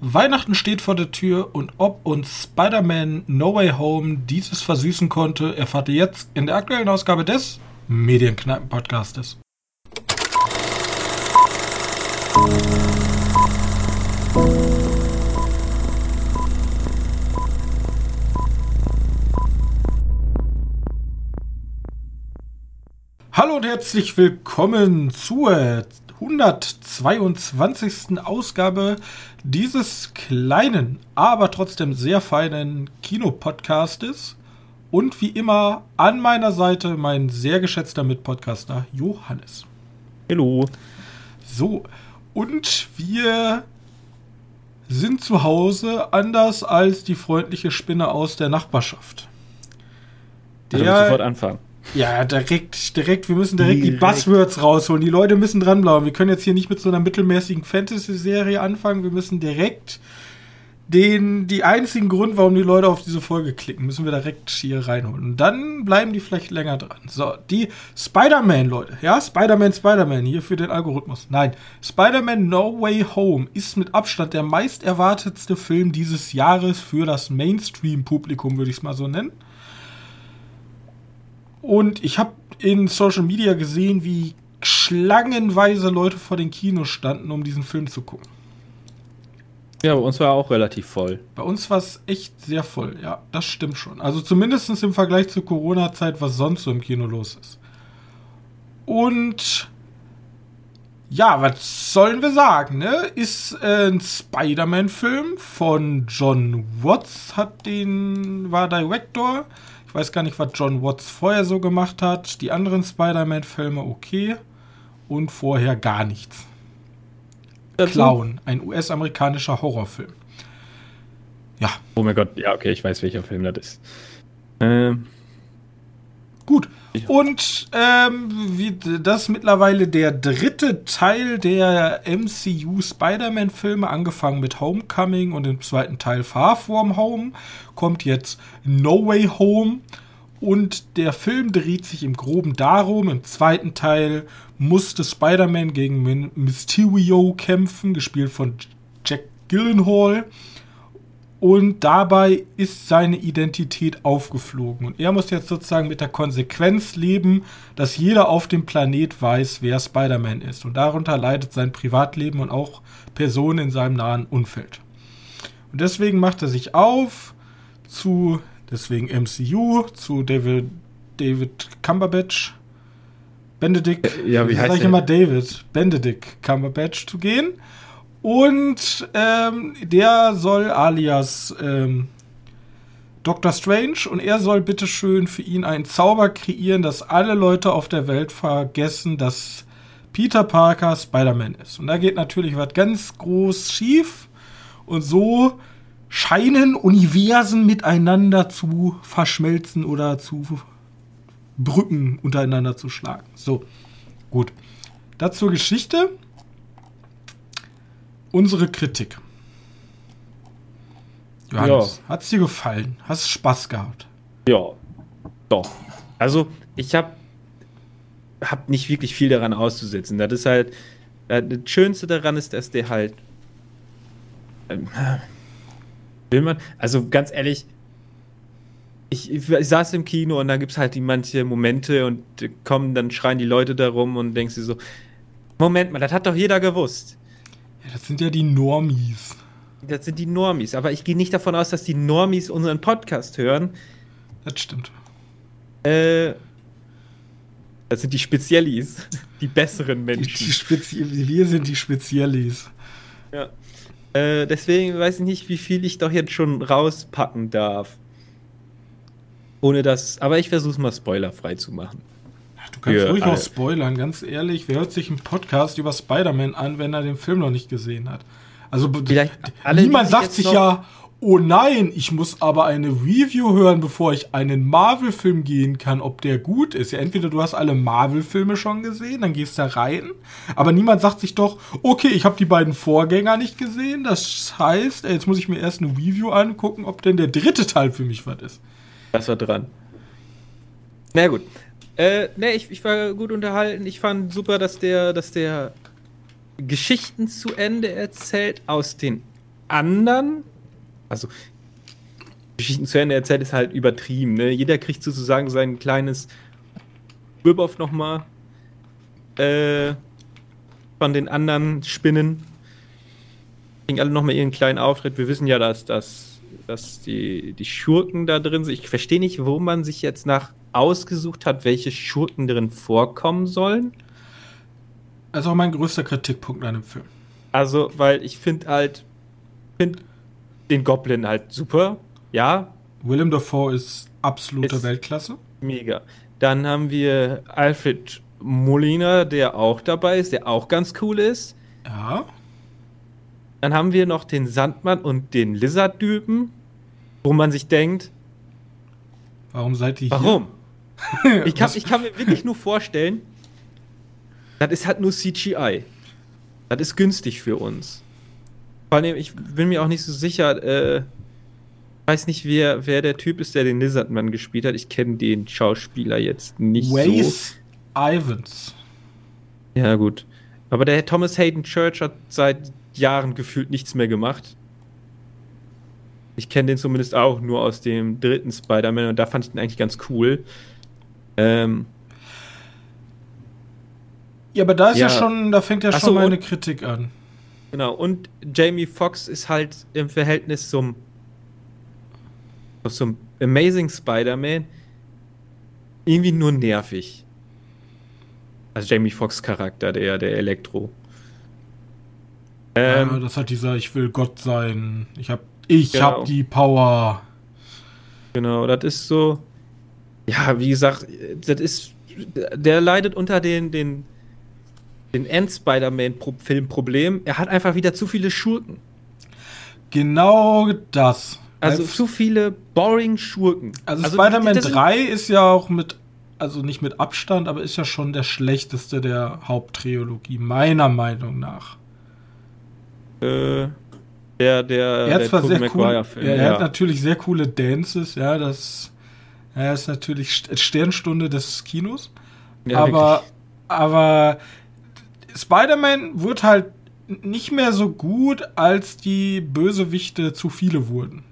Weihnachten steht vor der Tür und ob uns Spider-Man No Way Home dieses versüßen konnte, erfahrt ihr jetzt in der aktuellen Ausgabe des Medienkneipen-Podcastes. Hallo und herzlich willkommen zur 122. Ausgabe dieses kleinen, aber trotzdem sehr feinen Kinopodcastes. Und wie immer an meiner Seite mein sehr geschätzter Mitpodcaster Johannes. Hallo. So, und wir sind zu Hause anders als die freundliche Spinne aus der Nachbarschaft. Der, also sofort anfangen. Ja, direkt, direkt, wir müssen direkt, direkt, die Buzzwords rausholen. Die Leute müssen dranbleiben. Wir können jetzt hier nicht mit so einer mittelmäßigen Fantasy-Serie anfangen. Wir müssen direkt den, die einzigen Grund, warum die Leute auf diese Folge klicken, müssen wir direkt hier reinholen. Und dann bleiben die vielleicht länger dran. So, die Spider-Man, Leute. Ja, Spider-Man, Spider-Man, hier für den Algorithmus. Nein, Spider-Man No Way Home ist mit Abstand der meist erwartetste Film dieses Jahres für das Mainstream-Publikum, würde ich es mal so nennen. Und ich habe in Social Media gesehen, wie schlangenweise Leute vor den Kinos standen, um diesen Film zu gucken. Ja, bei uns war er auch relativ voll. Bei uns war es echt sehr voll, ja, das stimmt schon. Also zumindest im Vergleich zur Corona-Zeit, was sonst so im Kino los ist. Und ja, was sollen wir sagen, ne? Ist äh, ein Spider-Man-Film von John Watts, hat den, war Director. Ich weiß gar nicht, was John Watts vorher so gemacht hat. Die anderen Spider-Man-Filme okay. Und vorher gar nichts. Clown, ein US-amerikanischer Horrorfilm. Ja. Oh mein Gott, ja, okay, ich weiß, welcher Film das ist. Ähm. Gut. Und ähm, wie, das ist mittlerweile der dritte Teil der MCU Spider-Man-Filme, angefangen mit Homecoming und im zweiten Teil Far From Home, kommt jetzt No Way Home. Und der Film dreht sich im Groben darum, im zweiten Teil musste Spider-Man gegen Mysterio kämpfen, gespielt von Jack Gyllenhaal. Und dabei ist seine Identität aufgeflogen. Und er muss jetzt sozusagen mit der Konsequenz leben, dass jeder auf dem Planet weiß, wer Spider-Man ist. Und darunter leidet sein Privatleben und auch Personen in seinem nahen Umfeld. Und deswegen macht er sich auf zu, deswegen MCU, zu David, David Cumberbatch. Benedict, ja, wie heißt sag ich immer David, Benedict Cumberbatch zu gehen und ähm, der soll alias ähm, Dr. Strange und er soll bitteschön für ihn einen Zauber kreieren, dass alle Leute auf der Welt vergessen, dass Peter Parker Spider-Man ist. Und da geht natürlich was ganz groß schief. Und so scheinen Universen miteinander zu verschmelzen oder zu Brücken untereinander zu schlagen. So, gut. Dazu Geschichte unsere Kritik. Johannes, ja. hat es dir gefallen? Hast du Spaß gehabt? Ja, doch. Also, ich habe hab nicht wirklich viel daran auszusetzen. Das ist halt, das Schönste daran ist, dass der halt. Ähm, will man, also ganz ehrlich, ich, ich, ich, saß im Kino und da gibt es halt die manche Momente und kommen, dann schreien die Leute darum und denkst dir so, Moment mal, das hat doch jeder gewusst. Das sind ja die Normies. Das sind die Normies. Aber ich gehe nicht davon aus, dass die Normies unseren Podcast hören. Das stimmt. Äh, das sind die Speziellis. Die besseren Menschen. Die, die wir sind die Speziellis. Ja. Äh, deswegen weiß ich nicht, wie viel ich doch jetzt schon rauspacken darf. Ohne das. Aber ich versuche es mal spoilerfrei zu machen. Du kannst ruhig auch spoilern, ganz ehrlich. Wer hört sich einen Podcast über Spider-Man an, wenn er den Film noch nicht gesehen hat? Also alle, niemand sagt sich ja, oh nein, ich muss aber eine Review hören, bevor ich einen Marvel-Film gehen kann, ob der gut ist. Ja, entweder du hast alle Marvel-Filme schon gesehen, dann gehst du da rein. Aber niemand sagt sich doch, okay, ich habe die beiden Vorgänger nicht gesehen. Das heißt, jetzt muss ich mir erst eine Review angucken, ob denn der dritte Teil für mich was ist. Das war dran. Na gut. Äh, ne, ich, ich war gut unterhalten. Ich fand super, dass der, dass der Geschichten zu Ende erzählt aus den anderen, also Geschichten zu Ende erzählt, ist halt übertrieben. Ne? Jeder kriegt sozusagen sein kleines Rip-Off nochmal äh, von den anderen Spinnen. Kriegen alle nochmal ihren kleinen Auftritt. Wir wissen ja, dass, dass, dass die, die Schurken da drin sind. Ich verstehe nicht, wo man sich jetzt nach ausgesucht hat, welche Schurken drin vorkommen sollen. Das ist auch mein größter Kritikpunkt an dem Film. Also, weil ich finde halt, finde den Goblin halt super, ja. Willem Dafoe ist absolute ist Weltklasse. Mega. Dann haben wir Alfred Molina, der auch dabei ist, der auch ganz cool ist. Ja. Dann haben wir noch den Sandmann und den Lizard-Typen, wo man sich denkt, warum seid ihr hier? Warum? ich, kann, ich kann mir wirklich nur vorstellen, das ist halt nur CGI. Das ist günstig für uns. Vor allem, ich bin mir auch nicht so sicher, äh, weiß nicht, wer, wer der Typ ist, der den Lizardman gespielt hat. Ich kenne den Schauspieler jetzt nicht Waze so. Ivans. Ja, gut. Aber der Thomas Hayden Church hat seit Jahren gefühlt nichts mehr gemacht. Ich kenne den zumindest auch nur aus dem dritten Spider-Man und da fand ich den eigentlich ganz cool. Ähm, ja, aber da ist ja, ja schon, da fängt ja schon so, meine Kritik an. Genau, und Jamie Foxx ist halt im Verhältnis zum, zum Amazing Spider-Man irgendwie nur nervig. Also Jamie Foxx Charakter, der, der Elektro. Ähm, ja, das hat dieser, ich will Gott sein. Ich hab, ich genau. hab die Power. Genau, das ist so. Ja, wie gesagt, das ist. Der leidet unter den, den den End-Spider-Man-Film-Problem. Er hat einfach wieder zu viele Schurken. Genau das. Also zu viele boring Schurken. Also, also Spider-Man 3 ist ja auch mit, also nicht mit Abstand, aber ist ja schon der schlechteste der Haupttrilogie, meiner Meinung nach. Äh, der, der, er der Tobey Maguire cool, Film. Ja, er ja. hat natürlich sehr coole Dances, ja, das er ist natürlich Sternstunde des Kinos. Ja, aber, wirklich. aber Spider-Man wird halt nicht mehr so gut, als die Bösewichte zu viele wurden.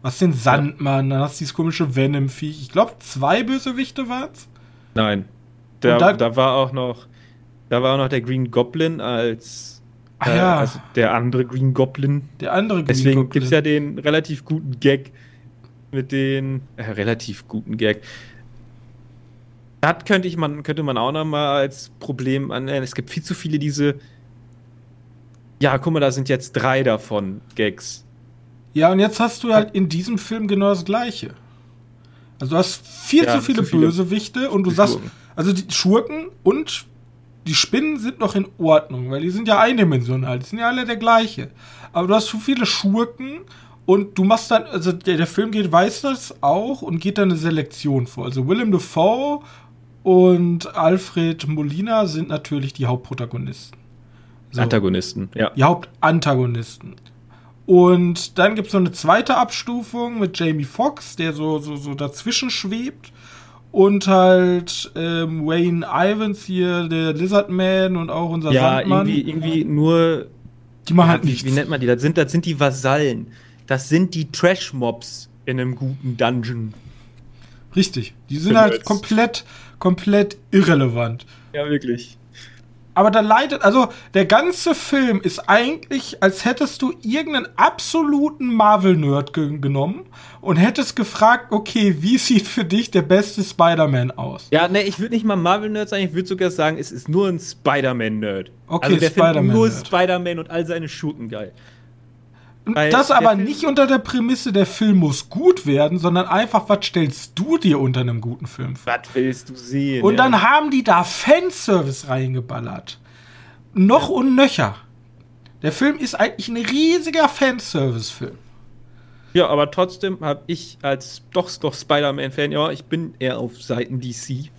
Was den Sandmann, dann hast du dieses komische Venom-Viech. Ich glaube, zwei Bösewichte waren's. Nein. Da, da, da, war auch noch, da war auch noch der Green Goblin als ah, äh, ja. also der andere Green Goblin. Der andere Green Deswegen Goblin. gibt es ja den relativ guten Gag mit den äh, relativ guten Gag das könnte, ich man, könnte man auch noch mal als Problem annehmen. Es gibt viel zu viele diese. Ja, guck mal, da sind jetzt drei davon Gags. Ja, und jetzt hast du halt in diesem Film genau das Gleiche. Also du hast viel ja, zu, viele zu, viele Bösewichte und du sagst, also die Schurken und die Spinnen sind noch in Ordnung, weil die sind ja eindimensional, die sind ja alle der gleiche. Aber du hast zu viele Schurken und du machst dann, also der, der Film geht, weiß das auch und geht dann eine Selektion vor. Also Willem Dafoe und Alfred Molina sind natürlich die Hauptprotagonisten. So. Antagonisten, ja. Die Hauptantagonisten. Und dann gibt es noch eine zweite Abstufung mit Jamie Foxx, der so, so, so dazwischen schwebt. Und halt ähm, Wayne Ivans hier, der Lizardman und auch unser ja, Sandmann. Ja, irgendwie, irgendwie nur. Die machen halt nichts. Wie, wie nennt man die? Das sind, das sind die Vasallen. Das sind die Trash-Mobs in einem guten Dungeon. Richtig. Die sind halt komplett komplett irrelevant. Ja, wirklich. Aber da leidet, also der ganze Film ist eigentlich, als hättest du irgendeinen absoluten Marvel-Nerd ge genommen und hättest gefragt, okay, wie sieht für dich der beste Spider-Man aus? Ja, ne, ich würde nicht mal Marvel-Nerd sagen, ich würde sogar sagen, es ist nur ein Spider-Man-Nerd. Okay, also der Spider-Man. Nur Spider-Man und all seine Schurken geil. Weil das aber nicht unter der Prämisse, der Film muss gut werden, sondern einfach, was stellst du dir unter einem guten Film vor? Was willst du sehen? Und ja. dann haben die da Fanservice reingeballert. Noch ja. und nöcher. Der Film ist eigentlich ein riesiger Fanservice-Film. Ja, aber trotzdem habe ich als doch, doch Spider-Man-Fan, ja, ich bin eher auf Seiten DC.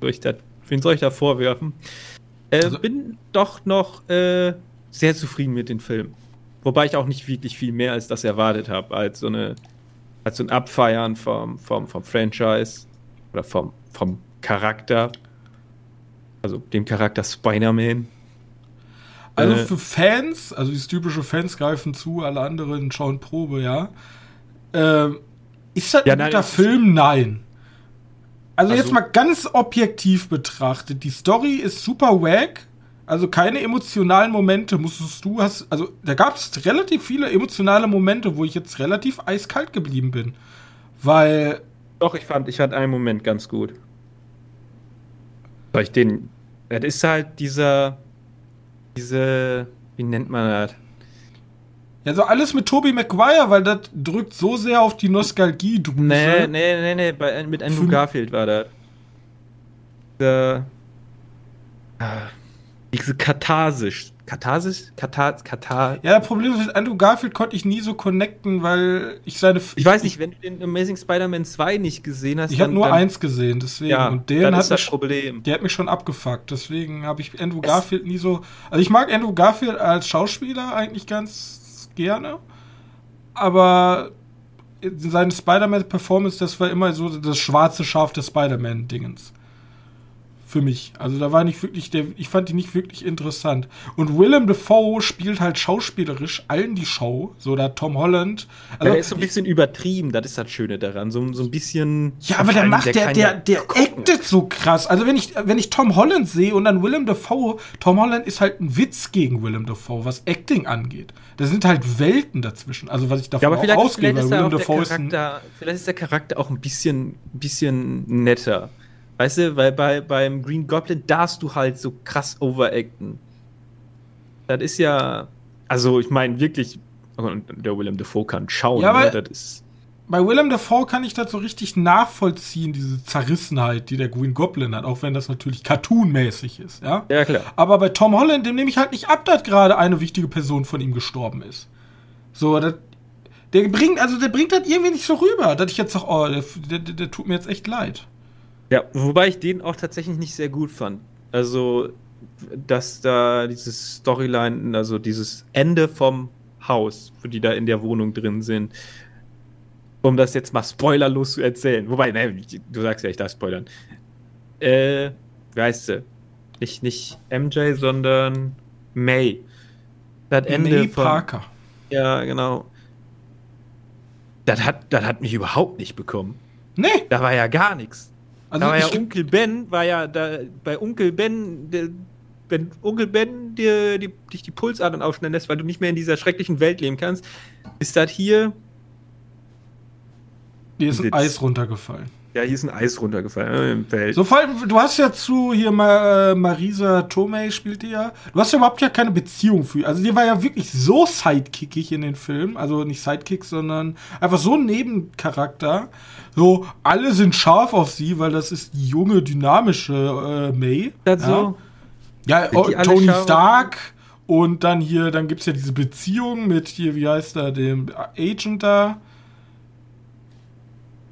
Soll ich da, wen soll ich da vorwerfen? Äh, also, bin doch noch äh, sehr zufrieden mit dem Film. Wobei ich auch nicht wirklich viel mehr als das erwartet habe, als so eine, als so ein Abfeiern vom, vom, vom Franchise oder vom, vom Charakter. Also dem Charakter Spider-Man. Also Äh. für Fans, also dieses typische Fans greifen zu, alle anderen schauen Probe, ja. Ähm, ist das Ja, ein nein, guter Film? Nein. Also, jetzt Also- mal ganz objektiv betrachtet, die Story ist super wack. Also keine emotionalen Momente musstest du hast. Also da gab es relativ viele emotionale Momente, wo ich jetzt relativ eiskalt geblieben bin. Weil Doch, ich fand, ich fand einen Moment ganz gut. Soll ich den. Das ist halt dieser. Diese. Wie nennt man das? Ja, so alles mit Tobey Maguire, weil das drückt so sehr auf die Nostalgie drüse. Nee, nee, nee, nee, bei, mit Andrew Garfield war das. Dieser. Ah, diese Katharsisch. Katharsisch? Katar, Katar. Ja, das Problem ist, Andrew Garfield konnte ich nie so connecten, weil ich seine. Ich weiß nicht, wenn du den Amazing Spider-Man 2 nicht gesehen hast. Ich habe nur dann, eins gesehen, deswegen. Ja, und den hat ist das mich, Problem. der hat mich schon abgefuckt. Deswegen habe ich Andrew Garfield nie so. Also ich mag Andrew Garfield als Schauspieler eigentlich ganz gerne. Aber seine Spider-Man-Performance, das war immer so das schwarze Schaf des Spider-Man-Dingens. Für mich. Also da war nicht wirklich, der, ich fand die nicht wirklich interessant. Und Willem Dafoe spielt halt schauspielerisch allen die Show. So da Tom Holland. Ja, Also, der ist so ein bisschen übertrieben, das ist das Schöne daran. So, so ein bisschen. Ja, aber der macht, der, der, ja der gucken. actet so krass. Also wenn ich, wenn ich Tom Holland sehe und dann Willem Dafoe, Tom Holland ist halt ein Witz gegen Willem Dafoe, was Acting angeht. Da sind halt Welten dazwischen. Also was ich davon Ja, aber auch vielleicht, ausgehe, vielleicht, weil ist der Willem auch der Dafoe ist ein, Charakter, vielleicht ist der Charakter auch ein bisschen, bisschen netter. Weißt du, weil bei, beim Green Goblin darfst du halt so krass overacten. Das ist ja. Also, ich meine, wirklich. Und der Willem Dafoe kann schauen, Ja, ne? aber- das ist. bei Willem Dafoe kann ich das so richtig nachvollziehen, diese Zerrissenheit, die der Green Goblin hat, auch wenn das natürlich cartoonmäßig ist, ja. Ja, klar. Aber bei Tom Holland, dem nehme ich halt nicht ab, dass gerade eine wichtige Person von ihm gestorben ist. So, das, der bringt, also der bringt das irgendwie nicht so rüber, dass ich jetzt sage, oh, der, der, der, der tut mir jetzt echt leid. Ja, wobei ich den auch tatsächlich nicht sehr gut fand. Also, dass da dieses Storyline, also dieses Ende vom Haus, wo die da in der Wohnung drin sind, um das jetzt mal spoilerlos zu erzählen. Wobei, ne, du sagst ja, ich darf spoilern. Äh, heißt sie? Nicht, nicht MJ, sondern May. Das Ende May Parker. Ja, genau. Das hat, das hat mich überhaupt nicht bekommen. Nee, Da war ja gar nichts. Also war ja ich, Onkel Ben, war ja da bei Onkel Ben, der, wenn Onkel Ben dir die, dich die Pulsadern aufschneiden lässt, weil du nicht mehr in dieser schrecklichen Welt leben kannst, ist das hier, dir ist ein. Eis runtergefallen. Ja, hier ist ein Eis runtergefallen äh, im Feld. So, vor allem, du hast ja zu hier Ma, äh, Marisa Tomei spielt die ja. Du hast ja überhaupt ja keine Beziehung für. Also die war ja wirklich so sidekickig in den Filmen, also nicht Sidekick, sondern einfach so ein Nebencharakter. So alle sind scharf auf sie, weil das ist die junge dynamische äh, May. das ja. so? Ja, oh, Tony Stark und dann hier, dann gibt's ja diese Beziehung mit hier, wie heißt er, dem Agent da.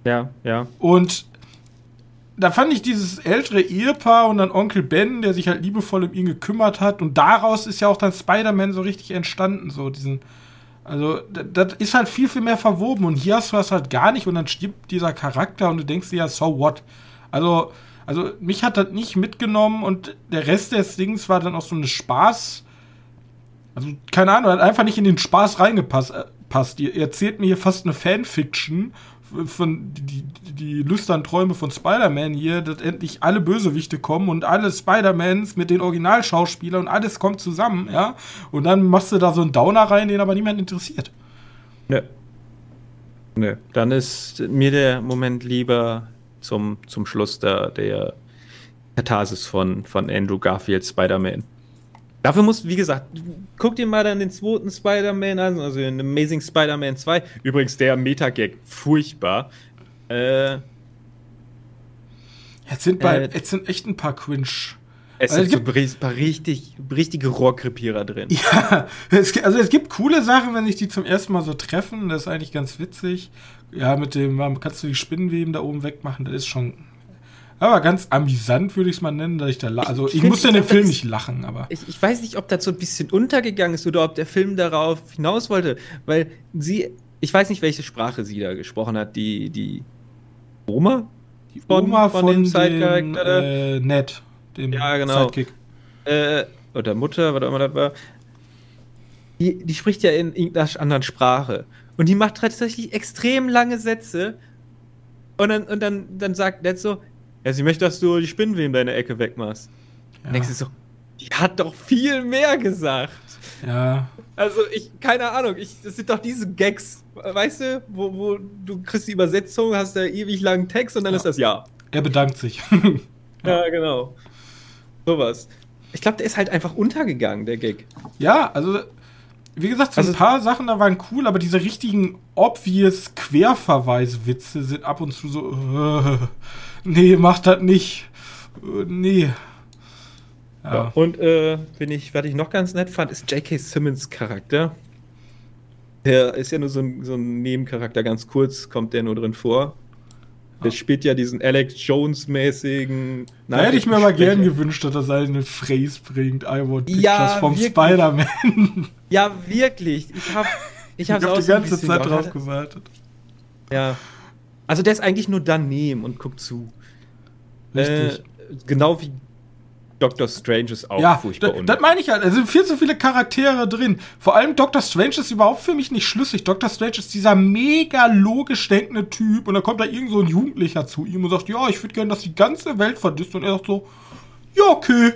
Ja, ja. Und da fand ich dieses ältere Ehepaar und dann Onkel Ben, der sich halt liebevoll um ihn gekümmert hat. Und daraus ist ja auch dann Spider-Man so richtig entstanden. So diesen. Also, das ist halt viel, viel mehr verwoben. Und hier hast du das halt gar nicht. Und dann stirbt dieser Charakter und du denkst dir ja, so what? Also, also mich hat das nicht mitgenommen. Und der Rest des Dings war dann auch so eine Spaß. Also, keine Ahnung, hat einfach nicht in den Spaß reingepasst. Äh. Ihr erzählt mir hier fast eine Fanfiction von die, die, lüsternen Träume von Spider-Man hier, dass endlich alle Bösewichte kommen und alle Spider-Mans mit den Originalschauspielern und alles kommt zusammen, ja. Und dann machst du da so einen Downer rein, den aber niemand interessiert. Nö. Nö. Dann ist mir der Moment lieber zum, zum Schluss der, der Katharsis von, von Andrew Garfield Spider-Man. Dafür muss, wie gesagt, guck dir mal dann den zweiten Spider-Man an, also den Amazing Spider-Man 2. Übrigens der Metagag, furchtbar. Äh, Jetzt sind, bei, Äh, jetzt sind echt ein paar Cringe. es Also sind so gibt- ein paar richtig, richtige Rohrkrepierer drin. Ja, es, also es gibt coole Sachen, wenn sich die zum ersten Mal so treffen. Das ist eigentlich ganz witzig. Ja, mit dem, kannst du die Spinnenweben da oben wegmachen, das ist schon. Aber ganz amüsant würde ich es mal nennen, dass ich da la- Also ich ich, musste in dem Film das nicht lachen, aber. Ich, ich weiß nicht, ob das so ein bisschen untergegangen ist oder ob der Film darauf hinaus wollte, weil sie, ich weiß nicht, welche Sprache sie da gesprochen hat, die, die Oma? Die Von- Oma von von, dem dem äh, Ned, dem Ja, genau. Sidekick. Äh, oder Mutter, was auch immer das war. die, die spricht ja in irgendeiner anderen Sprache. Und die macht tatsächlich extrem lange Sätze. Und dann, und dann, dann sagt Ned so, ja, sie möchte, dass du die Spinnenweben deine Ecke wegmachst. Ja. denkst du so, die hat doch viel mehr gesagt. Ja. Also ich, keine Ahnung, ich, das sind doch diese Gags, weißt du, wo, wo du kriegst die Übersetzung, hast da ewig langen Text und dann ja. ist das Ja. Er bedankt sich. ja. ja, genau. Sowas. Ich glaube, der ist halt einfach untergegangen, der Gag. Ja, also wie gesagt, so also, ein paar Sachen da waren cool, aber diese richtigen obvious Querverweiswitze sind ab und zu so, äh, nee, mach das nicht. Äh, nee. Ja. ja. Und äh, wenn ich, was ich noch ganz nett fand, ist J.K. Simmons Charakter. Der ist ja nur so ein, so ein Nebencharakter, ganz kurz kommt der nur drin vor. Der spielt ja diesen Alex Jones-mäßigen. Da hätte ich mir aber gern gewünscht, dass er seine Phrase bringt. I want pictures ja, vom Spider-Man. Ja, wirklich. Ich habe ich ich hab die ganze Zeit drauf gewartet. Ja. Also der ist eigentlich nur daneben und guckt zu. Richtig. Äh, genau wie Doctor Strange ist auch ja, furchtbar das, das meine ich halt. Es sind viel zu viele Charaktere drin. Vor allem Doctor Strange ist überhaupt für mich nicht schlüssig. Doctor Strange ist dieser mega logisch denkende Typ und dann kommt da irgend so ein Jugendlicher zu ihm und sagt, ja, ich würde gerne, dass die ganze Welt verdisst. Und er sagt so, ja, okay.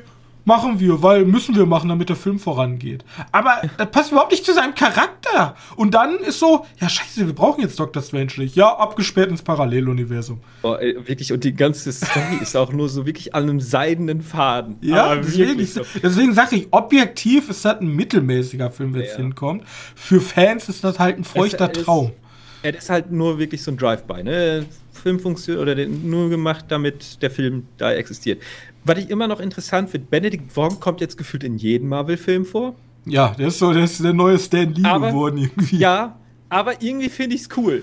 Machen wir, weil müssen wir machen, damit der Film vorangeht. Aber das passt überhaupt nicht zu seinem Charakter. Und dann ist so, ja scheiße, wir brauchen jetzt Dr. Strange nicht. Ja, abgesperrt ins Paralleluniversum. Oh, ey, wirklich, und die ganze Story ist auch nur so wirklich an einem seidenen Faden. Ja, deswegen, so. deswegen sage ich, objektiv ist das ein mittelmäßiger Film, wenn es ja. hinkommt. Für Fans ist das halt ein feuchter es, Traum. Er ist halt nur wirklich so ein Drive-By, ne? Filmfunktion oder nur gemacht, damit der Film da existiert. Was ich immer noch interessant finde, Benedict Wong kommt jetzt gefühlt in jedem Marvel-Film vor. Ja, der ist so, der ist der neue Stan Lee aber, geworden irgendwie. Ja, aber irgendwie finde ich es cool.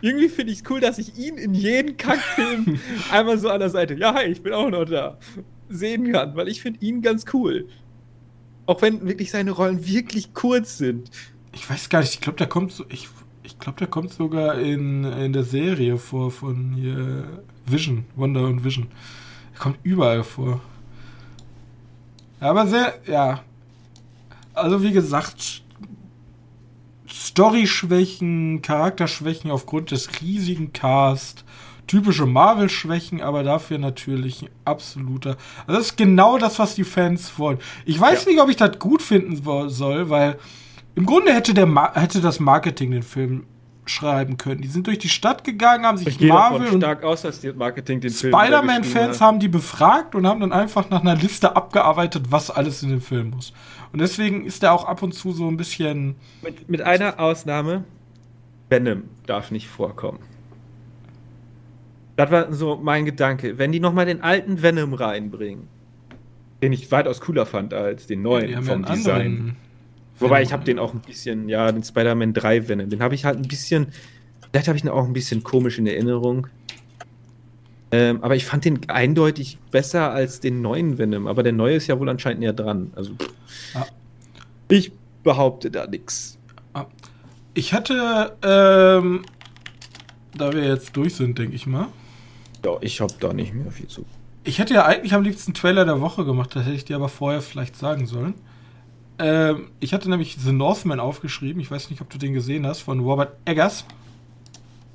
Irgendwie finde ich es cool, dass ich ihn in jedem Kackfilm einmal so an der Seite, ja, hi, ich bin auch noch da, sehen kann, weil ich finde ihn ganz cool. Auch wenn wirklich seine Rollen wirklich kurz sind. Ich weiß gar nicht, ich glaube, der kommt so, ich, ich glaube, der kommt sogar in, in der Serie vor von hier Vision, Wonder und Vision. Er kommt überall vor. Aber sehr, ja. Also wie gesagt, Story-Schwächen, Charakterschwächen aufgrund des riesigen Cast, typische Marvel-Schwächen, aber dafür natürlich ein absoluter. Also das ist genau das, was die Fans wollen. Ich weiß ja. nicht, ob ich das gut finden soll, weil im Grunde hätte, der hätte das Marketing den Film schreiben können. Die sind durch die Stadt gegangen, haben sich ich Marvel und stark aus, Spider-Man-Fans haben die befragt und haben dann einfach nach einer Liste abgearbeitet, was alles in den Film muss. Und deswegen ist er auch ab und zu so ein bisschen. Mit, mit einer Ausnahme: Venom darf nicht vorkommen. Das war so mein Gedanke. Wenn die nochmal den alten Venom reinbringen, den ich weitaus cooler fand als den neuen ja, vom Design. Wobei ich habe den auch ein bisschen, ja, den Spider-Man 3 Venom, den habe ich halt ein bisschen, vielleicht habe ich ihn auch ein bisschen komisch in Erinnerung. Ähm, aber ich fand den eindeutig besser als den neuen Venom. Aber der neue ist ja wohl anscheinend näher dran. Also, ja. ich behaupte da nichts. Ich hätte, ähm, da wir jetzt durch sind, denke ich mal. Ja, ich habe da nicht mehr viel zu. Ich hätte ja eigentlich am liebsten Trailer der Woche gemacht, das hätte ich dir aber vorher vielleicht sagen sollen. Ähm, ich hatte nämlich The Northman aufgeschrieben. Ich weiß nicht, ob du den gesehen hast, von Robert Eggers.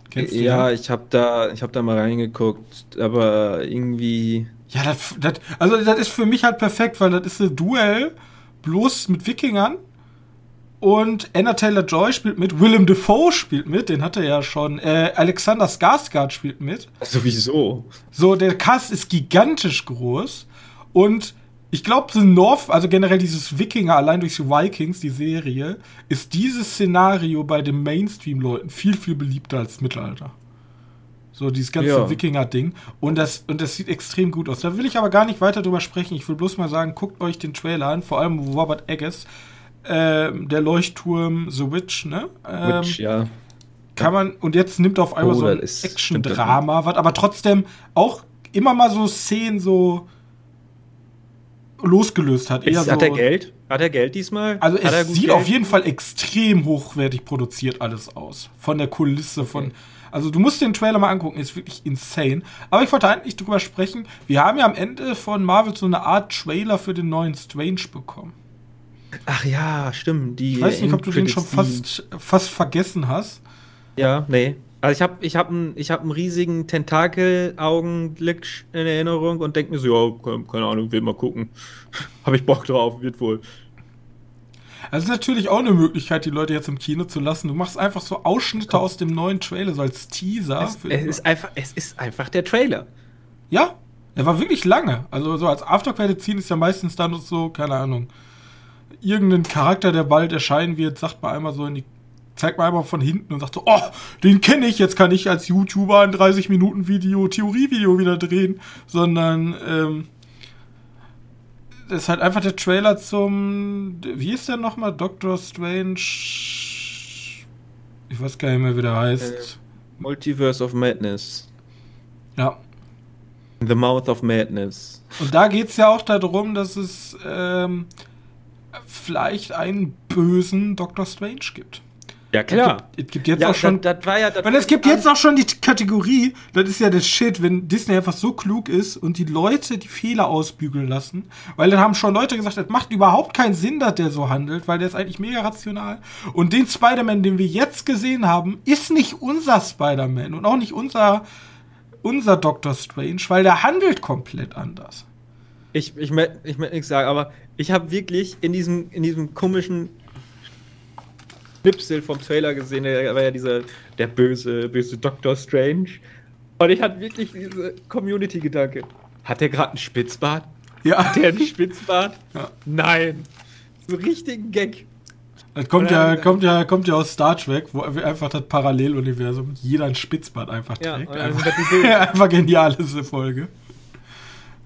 Kennst du ja, den? ich habe da, hab da mal reingeguckt, aber irgendwie. Ja, das, das, also das ist für mich halt perfekt, weil das ist ein Duell, bloß mit Wikingern. Und Anna Taylor Joy spielt mit, Willem Dafoe spielt mit, den hat er ja schon. Äh, Alexander Skarsgård spielt mit. Sowieso. So, der Cast ist gigantisch groß. Und ich glaube, The North, also generell dieses Wikinger, allein durch die Vikings, die Serie, ist dieses Szenario bei den Mainstream-Leuten viel, viel beliebter als Mittelalter. So, dieses ganze ja. Wikinger-Ding. Und das, und das sieht extrem gut aus. Da will ich aber gar nicht weiter drüber sprechen. Ich will bloß mal sagen, guckt euch den Trailer an, vor allem Robert Eggers, ähm, der Leuchtturm The Witch, ne? Ähm, Witch, ja. Kann man, und jetzt nimmt auf einmal oh, so ein Action-Drama, was aber trotzdem auch immer mal so Szenen so losgelöst hat. Eher hat so, er Geld? Hat er Geld diesmal? Also es sieht Geld? auf jeden Fall extrem hochwertig produziert alles aus. Von der Kulisse, okay. von. Also du musst den Trailer mal angucken, ist wirklich insane. Aber ich wollte eigentlich drüber sprechen. Wir haben ja am Ende von Marvel so eine Art Trailer für den neuen Strange bekommen. Ach ja, stimmt. Die Ich weiß nicht, ob du den schon fast, fast vergessen hast. Ja, nee. Also ich habe ich hab einen ich hab einen riesigen Tentakel-Augenblick in Erinnerung und denke mir so, ja, keine, Ahnung, will mal gucken. habe ich Bock drauf, wird wohl. Das ist natürlich auch eine Möglichkeit, die Leute jetzt im Kino zu lassen. Du machst einfach so Ausschnitte aus dem neuen Trailer, so als Teaser. Es, es, ist einfach, es ist einfach der Trailer. ja, er war wirklich lange. Also so als Aftercredit ziehen ist ja meistens dann so, keine Ahnung, irgendein Charakter, der bald erscheinen wird, sagt mal einmal so in die zeigt mal einmal von hinten und sagt so, oh, den kenne ich, jetzt kann ich als YouTuber ein 30 Minuten Video, Theorievideo wieder drehen, sondern ähm, das ist halt einfach der Trailer zum, wie ist der nochmal, Doctor Strange, ich weiß gar nicht mehr, wie der heißt. Multiverse of Madness. Ja, The Mouth of Madness. Und da geht es ja auch darum, dass es ähm, vielleicht einen bösen Doctor Strange gibt. Ja, Es gibt, es gibt jetzt auch schon. Das, das war ja. Das weil es gibt jetzt auch schon die Kategorie, das ist ja der Shit, wenn Disney einfach so klug ist und die Leute die Fehler ausbügeln lassen. Weil dann haben schon Leute gesagt, das macht überhaupt keinen Sinn, dass der so handelt, weil der ist eigentlich mega rational. Und den Spider-Man, den wir jetzt gesehen haben, ist nicht unser Spider-Man und auch nicht unser, unser Doctor Strange, weil der handelt komplett anders. Ich, ich möchte ich möcht nichts sagen, aber ich habe wirklich in diesem, in diesem komischen Schnipsel vom Trailer gesehen, der war ja dieser, der böse, böse Doctor Strange. Und ich hatte wirklich diese Community-Gedanke. Hat der gerade einen Spitzbart? Ja. Hat der einen Spitzbart? Ja. Nein. So richtigen Gag. Das kommt ja, kommt ja, kommt ja aus Star Trek, wo einfach das Paralleluniversum jeder ein Spitzbart einfach Ja, trägt. dann einfach, einfach genial diese Folge.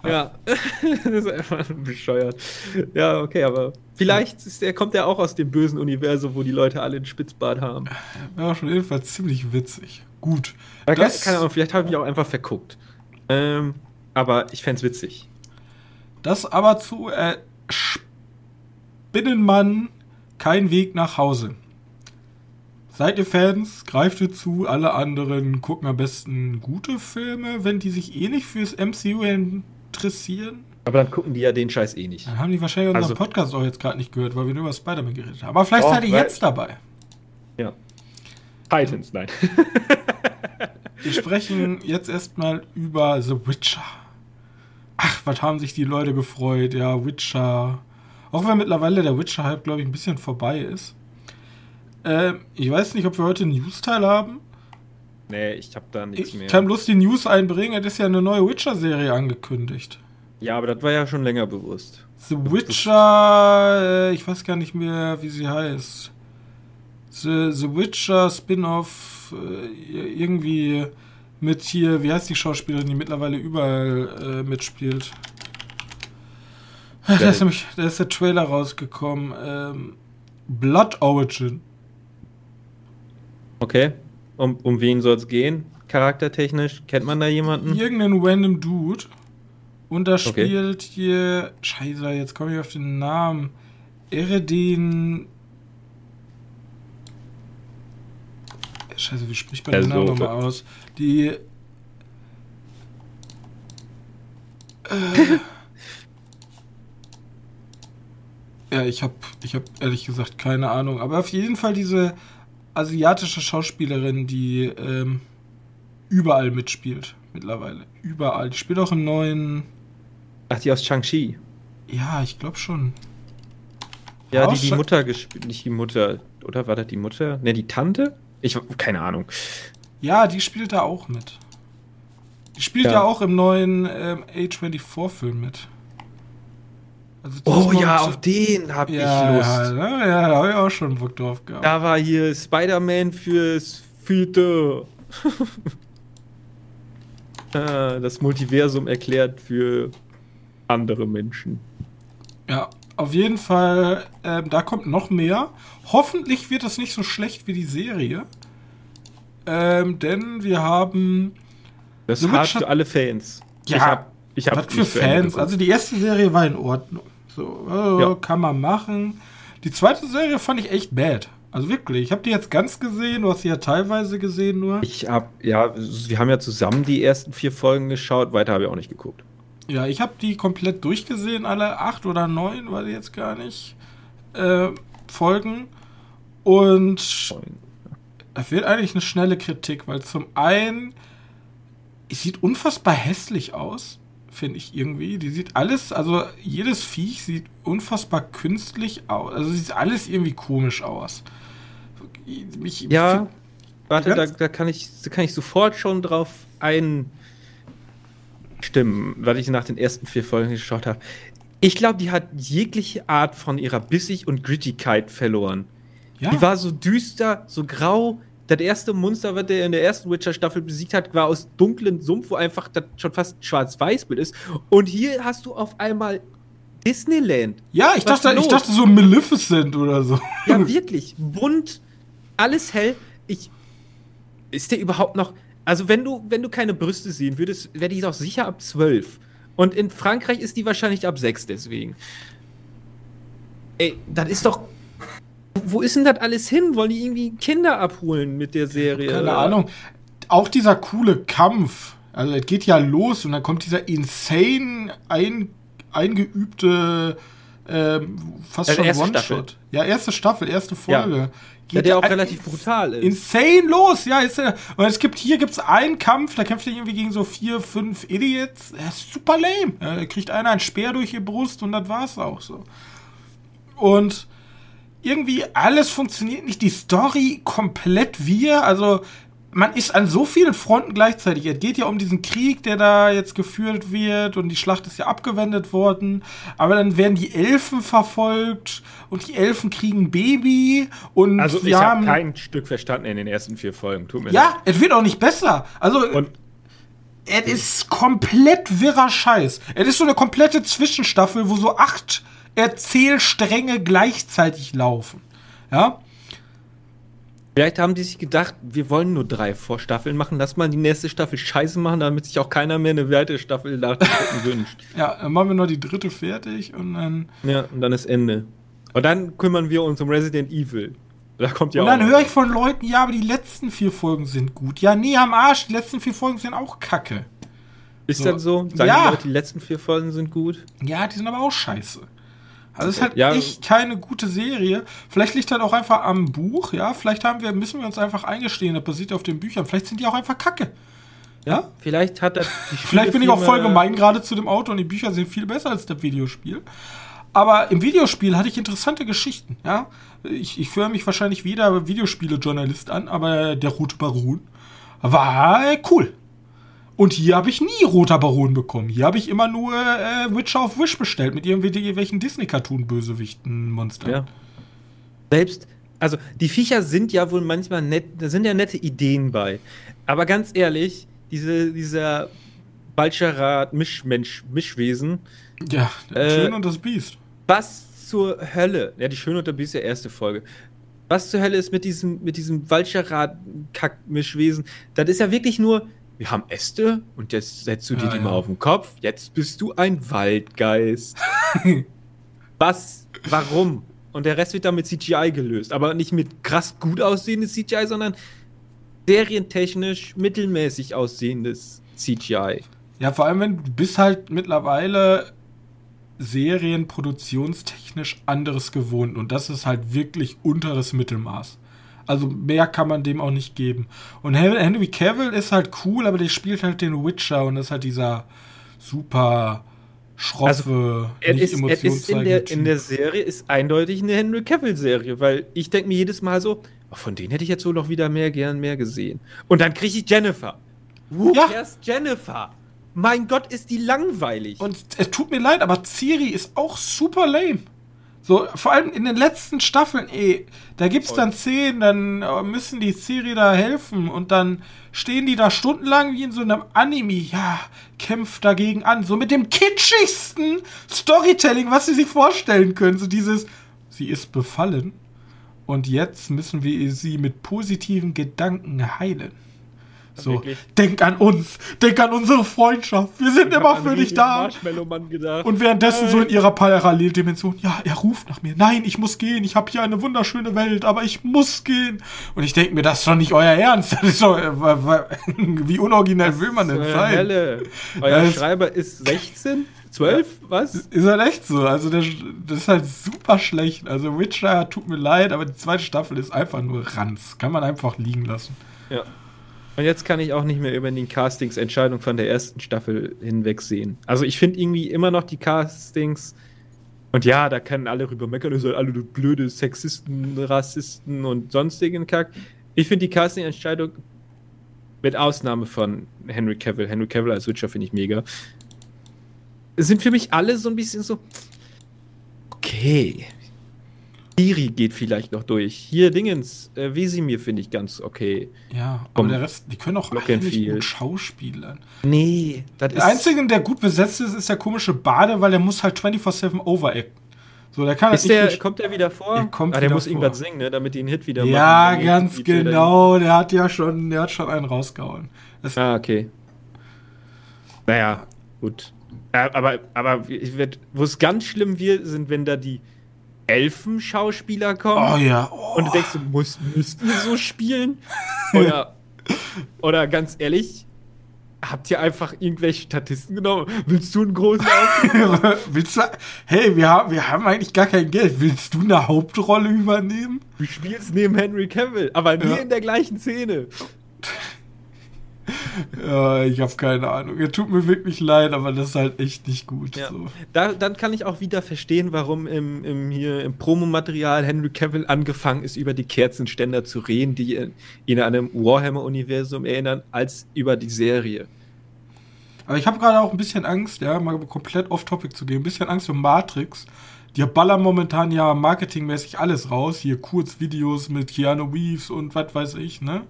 Ja, das ist einfach bescheuert. Ja, okay, aber vielleicht ist der, kommt er auch aus dem bösen Universum, wo die Leute alle einen Spitzbart haben. War auch schon jedenfalls ziemlich witzig. Gut. Aber Das- keine Ahnung, vielleicht habe ich mich auch einfach verguckt. Ähm, aber ich fände es witzig. Das aber zu äh, Spinnenmann, kein Weg nach Hause. Seid ihr Fans? Greift ihr zu. Alle anderen gucken am besten gute Filme, wenn die sich eh nicht fürs MCU interessieren. Aber dann gucken die ja den Scheiß eh nicht. Dann haben die wahrscheinlich unseren Also- Podcast auch jetzt gerade nicht gehört, weil wir nur über Spider-Man geredet haben. Aber vielleicht Doch, seid ihr jetzt dabei. Ja. Titans, nein. Wir sprechen jetzt erstmal über The Witcher. Ach, was haben sich die Leute gefreut? Ja, Witcher. Auch wenn mittlerweile der Witcher-Hype, glaube ich, ein bisschen vorbei ist. Ähm, ich weiß nicht, ob wir heute einen News-Teil haben. Nee, ich habe da nichts Ich mehr. kann bloß die News einbringen. Es ist ja eine neue Witcher-Serie angekündigt. Ja, aber das war ja schon länger bewusst. The Witcher, äh, ich weiß gar nicht mehr, wie sie heißt. The, The Witcher Spin-off, äh, irgendwie mit hier, wie heißt die Schauspielerin, die mittlerweile überall äh, mitspielt? Da ist nämlich, da ist der Trailer rausgekommen. Ähm, Blood Origin. Okay. Um, um wen soll es gehen? Charaktertechnisch? Kennt man da jemanden? Irgendein random Dude. Und da Okay. spielt hier. Scheiße, jetzt komme ich auf den Namen. Eredin. Scheiße, wie spricht man den Namen nochmal aus? Die. Äh, ja, ich habe ich hab ehrlich gesagt keine Ahnung. Aber auf jeden Fall diese asiatische Schauspielerin, die ähm, überall mitspielt mittlerweile. Überall. Die spielt auch im neuen. Ach, die aus Shang-Chi. Ja, ich glaube schon. Ja, die die Mutter gespielt. Nicht die Mutter. Oder war das die Mutter? Ne, die Tante? Ich keine Ahnung. Ja, die spielt da auch mit. Die spielt ja, Ja. auch im neuen ähm, A24-Film mit. Also Oh ja, auf den hab ja, ich Lust. Ja, ja, da habe ich auch schon Bock drauf gehabt. Da war hier Spider-Man fürs Fiete. Das Multiversum erklärt für andere Menschen. Ja, auf jeden Fall, ähm, da kommt noch mehr. Hoffentlich wird das nicht so schlecht wie die Serie. Ähm, denn wir haben. Das Witcher- für alle Fans. Ja, ich hab, ich hab was für Fans. Also die erste Serie war in Ordnung. So, äh, Ja. kann man machen. Die zweite Serie fand ich echt bad. Also wirklich. Ich habe die jetzt ganz gesehen. Du hast sie ja teilweise gesehen nur. ich hab, ja, wir haben ja zusammen die ersten vier Folgen geschaut, weiter habe ich auch nicht geguckt. Ja, ich habe die komplett durchgesehen, alle acht oder neun, ich jetzt gar nicht. äh, Folgen. Und es wird eigentlich eine schnelle Kritik, weil zum einen, es sieht unfassbar hässlich aus, finde ich irgendwie. Die sieht alles, also jedes Viech sieht unfassbar künstlich aus. Also sieht alles irgendwie komisch aus. Ich, ja, warte, da, da, kann ich, da kann ich sofort schon drauf einstimmen, weil ich nach den ersten vier Folgen geschaut habe. Ich glaube, die hat jegliche Art von ihrer Bissig und Grittigkeit verloren. Ja. Die war so düster, so grau. Das erste Monster, was der in der ersten Witcher-Staffel besiegt hat, war aus dunklen Sumpf, wo einfach das schon fast schwarz-weiß-Bild ist. Und hier hast du auf einmal Disneyland. Ja, ich dachte, ich dachte so Maleficent oder so. Ja, wirklich. Bunt, alles hell. Ich. Ist der überhaupt noch. Also, wenn du, wenn du keine Brüste sehen würdest, wäre die doch sicher ab 12. Und in Frankreich ist die wahrscheinlich ab 6 deswegen. Ey, das ist doch wo ist denn das alles hin? Wollen die irgendwie Kinder abholen mit der Serie? Keine oder? Ahnung. Auch dieser coole Kampf. Also, es geht ja los und dann kommt dieser insane ein, eingeübte, ähm, fast also schon One-Shot. Ja, erste Staffel, erste Folge. Ja. Geht ja, der auch relativ brutal ist. Insane los, ja. Ist, und es gibt hier gibt's einen Kampf, da kämpft er irgendwie gegen so vier, fünf Idiots. Er ist super lame. Da kriegt einer einen Speer durch die Brust und das war's auch so. Und irgendwie alles funktioniert nicht, die Story komplett wir, also man ist an so vielen Fronten gleichzeitig. Es geht ja um diesen Krieg, der da jetzt geführt wird und die Schlacht ist ja abgewendet worden. Aber dann werden die Elfen verfolgt und die Elfen kriegen Baby und also ich habe kein Stück verstanden in den ersten vier Folgen. Tut mir ja, leid. es wird auch nicht besser. Also und es ist komplett wirrer Scheiß. Es ist so eine komplette Zwischenstaffel, wo so acht Erzählstränge gleichzeitig laufen. Ja. Vielleicht haben die sich gedacht, wir wollen nur drei Vorstaffeln machen, lass mal die nächste Staffel scheiße machen, damit sich auch keiner mehr eine weitere Staffel nachgucken wünscht. Ja, dann machen wir noch die dritte fertig und dann. Ja, und dann ist Ende. Und dann kümmern wir uns um Resident Evil. Da kommt ja und dann höre ich von Leuten, ja, aber die letzten vier Folgen sind gut. Ja, nee, am Arsch, die letzten vier Folgen sind auch kacke. Ist so. das so? Sagen ja. die Leute, die letzten vier Folgen sind gut? Ja, die sind aber auch scheiße. Also es ist halt ja. echt keine gute Serie. Vielleicht liegt halt auch einfach am Buch, ja. Vielleicht haben wir, müssen wir uns einfach eingestehen, das basiert auf den Büchern. Vielleicht sind die auch einfach Kacke. Ja? Vielleicht hat das. Vielleicht bin ich auch voll gemein gerade zu dem Auto und die Bücher sind viel besser als das Videospiel. Aber im Videospiel hatte ich interessante Geschichten, ja. Ich, ich führe mich wahrscheinlich wieder Videospiele-Journalist an, aber der Rote Baron war cool. Und hier habe ich nie Roter Baron bekommen. Hier habe ich immer nur äh, Witcher of Wish bestellt mit irgendwelchen Disney-Cartoon-Bösewichten-Monstern. Ja. Selbst, also die Viecher sind ja wohl manchmal nett, da sind ja nette Ideen bei. Aber ganz ehrlich, diese, dieser Balcherat Mischmensch, Mischwesen. Ja, der äh, Schön und das Biest. Was zur Hölle? Ja, die Schön und das Biest, der erste Folge. Was zur Hölle ist mit diesem, mit diesem Balcherat-Kack-Mischwesen? Das ist ja wirklich nur wir haben Äste und jetzt setzt du dir ah, die ja. mal auf den Kopf. Jetzt bist du ein Waldgeist. Was? Warum? Und der Rest wird dann mit CGI gelöst. Aber nicht mit krass gut aussehendes CGI, sondern serientechnisch mittelmäßig aussehendes CGI. Ja, vor allem, wenn du bist halt mittlerweile serienproduktionstechnisch anderes gewohnt. Und das ist halt wirklich unteres Mittelmaß. Also mehr kann man dem auch nicht geben. Und Henry Cavill ist halt cool, aber der spielt halt den Witcher und ist halt dieser super schroffe, also, er nicht ist, er ist in der, in der Serie ist eindeutig eine Henry Cavill-Serie, weil ich denke mir jedes Mal so, oh, von denen hätte ich jetzt wohl noch wieder mehr gern mehr gesehen. Und dann kriege ich Jennifer. Who ja. cares Jennifer? Mein Gott, ist die langweilig. Und es tut mir leid, aber Ciri ist auch super lame. So, vor allem in den letzten Staffeln, ey, da gibt's dann Szenen, dann äh, müssen die Siri da helfen und dann stehen die da stundenlang wie in so einem Anime, ja, kämpft dagegen an, so mit dem kitschigsten Storytelling, was sie sich vorstellen können, so dieses, sie ist befallen und jetzt müssen wir sie mit positiven Gedanken heilen. So, Wirklich? denk an uns, denk an unsere Freundschaft. Wir sind ich immer für dich da. Und währenddessen so in ihrer Paralleldimension, ja, er ruft nach mir. Nein, ich muss gehen. Ich habe hier eine wunderschöne Welt, aber ich muss gehen. Und ich denke mir, das ist doch nicht euer Ernst. Das ist doch, äh, wie unoriginell das will man denn sein? Hölle. Euer das Schreiber ist 16? 12? Ja. Was? Ist halt echt so. Also der, das ist halt super schlecht. Also Witcher tut mir leid, aber die zweite Staffel ist einfach nur Ranz. Kann man einfach liegen lassen. Ja. Und jetzt kann ich auch nicht mehr über die Castingsentscheidung von der ersten Staffel hinwegsehen. Also ich finde irgendwie immer noch die Castings. Und ja, da können alle rüber meckern, ihr seid alle blöde Sexisten, Rassisten und sonstigen Kack. Ich finde die Casting-Entscheidung mit Ausnahme von Henry Cavill, Henry Cavill als Witcher finde ich mega, sind für mich alle so ein bisschen so, okay. Siri geht vielleicht noch durch. Hier Dingens, äh, Wesimir finde ich ganz okay. Ja, aber um, der Rest, die können auch alle nicht gut schauspielern. Nee, das Der Einzige, der gut besetzt ist, ist der komische Bade, weil der muss halt 24-7 overacten. So, der kann ist der, kommt der wieder vor? Der kommt ah, der muss vor. irgendwas singen, ne, damit die einen Hit wieder ja, machen. Ja, ganz genau. Der hat ja schon, der hat schon einen rausgehauen. Das ah, okay. Naja, gut. Aber, aber wo es ganz schlimm wird, sind, wenn da die Elfen-Schauspieler kommen. Oh ja. Oh. Und du denkst, du musst, müsst ihr so spielen? Oder, oder ganz ehrlich, habt ihr einfach irgendwelche Statisten genommen? Willst du einen großen Auftritt? Willst du, hey, wir haben, wir haben eigentlich gar kein Geld. Willst du eine Hauptrolle übernehmen? Du spielst neben Henry Cavill, aber nie ja. in der gleichen Szene. ja, ich habe keine Ahnung. Er tut mir wirklich leid, aber das ist halt echt nicht gut. Ja. So. Da, dann kann ich auch wieder verstehen, warum im, im, hier im Promomaterial Henry Cavill angefangen ist, über die Kerzenständer zu reden, die ihn an einem Warhammer-Universum erinnern, als über die Serie. Aber ich habe gerade auch ein bisschen Angst, ja, mal komplett off-topic zu gehen, ein bisschen Angst um Matrix. Die ballern momentan ja marketingmäßig alles raus. Hier Kurzvideos mit Keanu Reeves und was weiß ich, ne?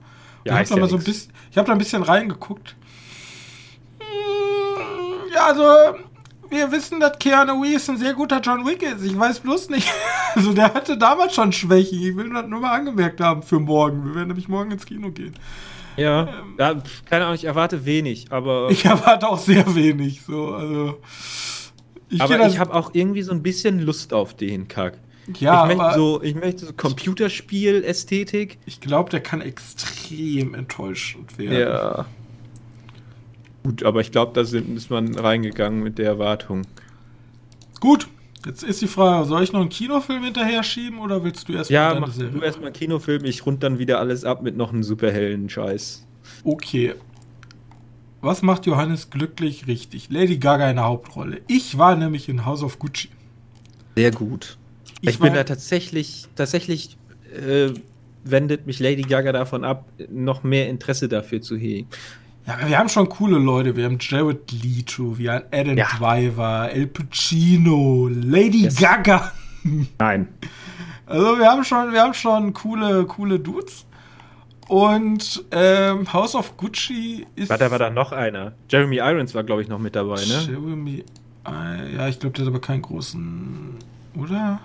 Ja, ich habe da, so ein bisschen, hab da ein bisschen reingeguckt. Hm, ja, also, wir wissen, dass Keanu Reeves ein sehr guter John Wick ist. Ich weiß bloß nicht. Also, der hatte damals schon Schwächen. Ich will das nur mal angemerkt haben für morgen. Wir werden nämlich morgen ins Kino gehen. Ja, ähm, ja keine Ahnung, ich erwarte wenig, aber. Ich erwarte auch sehr wenig. So, also. Ich aber ich habe auch irgendwie so ein bisschen Lust auf den Kack. Ja, ich möchte so, ich möchte so Computerspiel-Ästhetik. Ich glaube, der kann extrem enttäuschend werden. Ja. Gut, aber ich glaube, da ist man reingegangen mit der Erwartung. Gut, jetzt ist die Frage, soll ich noch einen Kinofilm hinterher schieben oder willst du erstmal Ja, mach Serie? du erstmal einen Kinofilm, ich rund dann wieder alles ab mit noch einem superhellen Scheiß. Okay. Was macht Johannes glücklich richtig? Lady Gaga in der Hauptrolle. Ich war nämlich in House of Gucci. Sehr gut. Ich, ich bin da tatsächlich, tatsächlich äh, wendet mich Lady Gaga davon ab, noch mehr Interesse dafür zu hegen. Ja, wir haben schon coole Leute. Wir haben Jared Leto, wir haben Adam ja. Driver, El Pacino, Lady yes. Gaga. Nein. Also wir haben schon, wir haben schon coole, coole Dudes. Und ähm, House of Gucci ist. War da war da noch einer. Jeremy Irons war, glaube ich, noch mit dabei, ne? Jeremy. Ja, ich glaube, der hat aber keinen großen. Oder?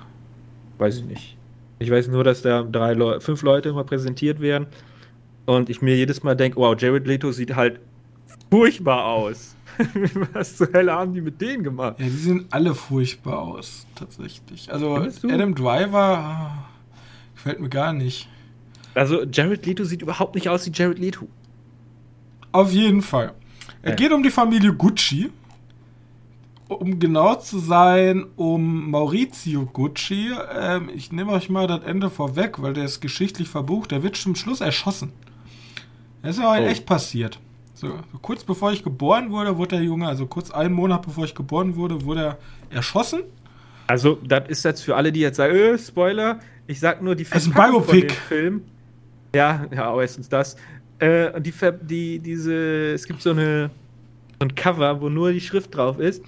Weiß ich nicht. Ich weiß nur, dass da drei Leu fünf Leute immer präsentiert werden und ich mir jedes Mal denke, wow, Jared Leto sieht halt furchtbar aus. Was zur Hölle haben die mit denen gemacht? Ja, die sehen alle furchtbar aus, tatsächlich. Also Adam Driver ah, gefällt mir gar nicht. Also Jared Leto sieht überhaupt nicht aus wie Jared Leto. Auf jeden Fall. Es ja. geht um die Familie Gucci um genau zu sein, um Maurizio Gucci. Ähm, ich nehme euch mal das Ende vorweg, weil der ist geschichtlich verbucht. Der wird zum Schluss erschossen. Das ist ja halt oh. echt passiert. So, kurz bevor ich geboren wurde, wurde der Junge, also kurz einen Monat bevor ich geboren wurde, wurde er erschossen. Also, das ist jetzt für alle, die jetzt sagen, äh, Spoiler, ich sag nur die Verpackung von dem Film. Ja, ja, erstens das. Äh, die, die, diese, es gibt so eine so ein Cover, wo nur die Schrift drauf ist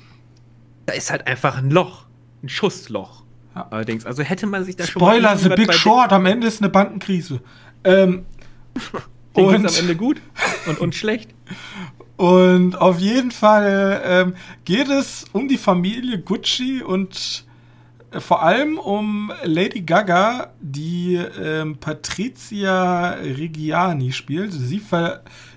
da ist halt einfach ein Loch, ein Schussloch. Ja. Allerdings, also hätte man sich da Spoiler, schon. Spoiler, The Big Short, am Ende ist eine Bankenkrise. Ähm, und am Ende gut und, und schlecht. Und auf jeden Fall ähm, geht es um die Familie Gucci und äh, vor allem um Lady Gaga, die ähm, Patricia Reggiani spielt. Sie,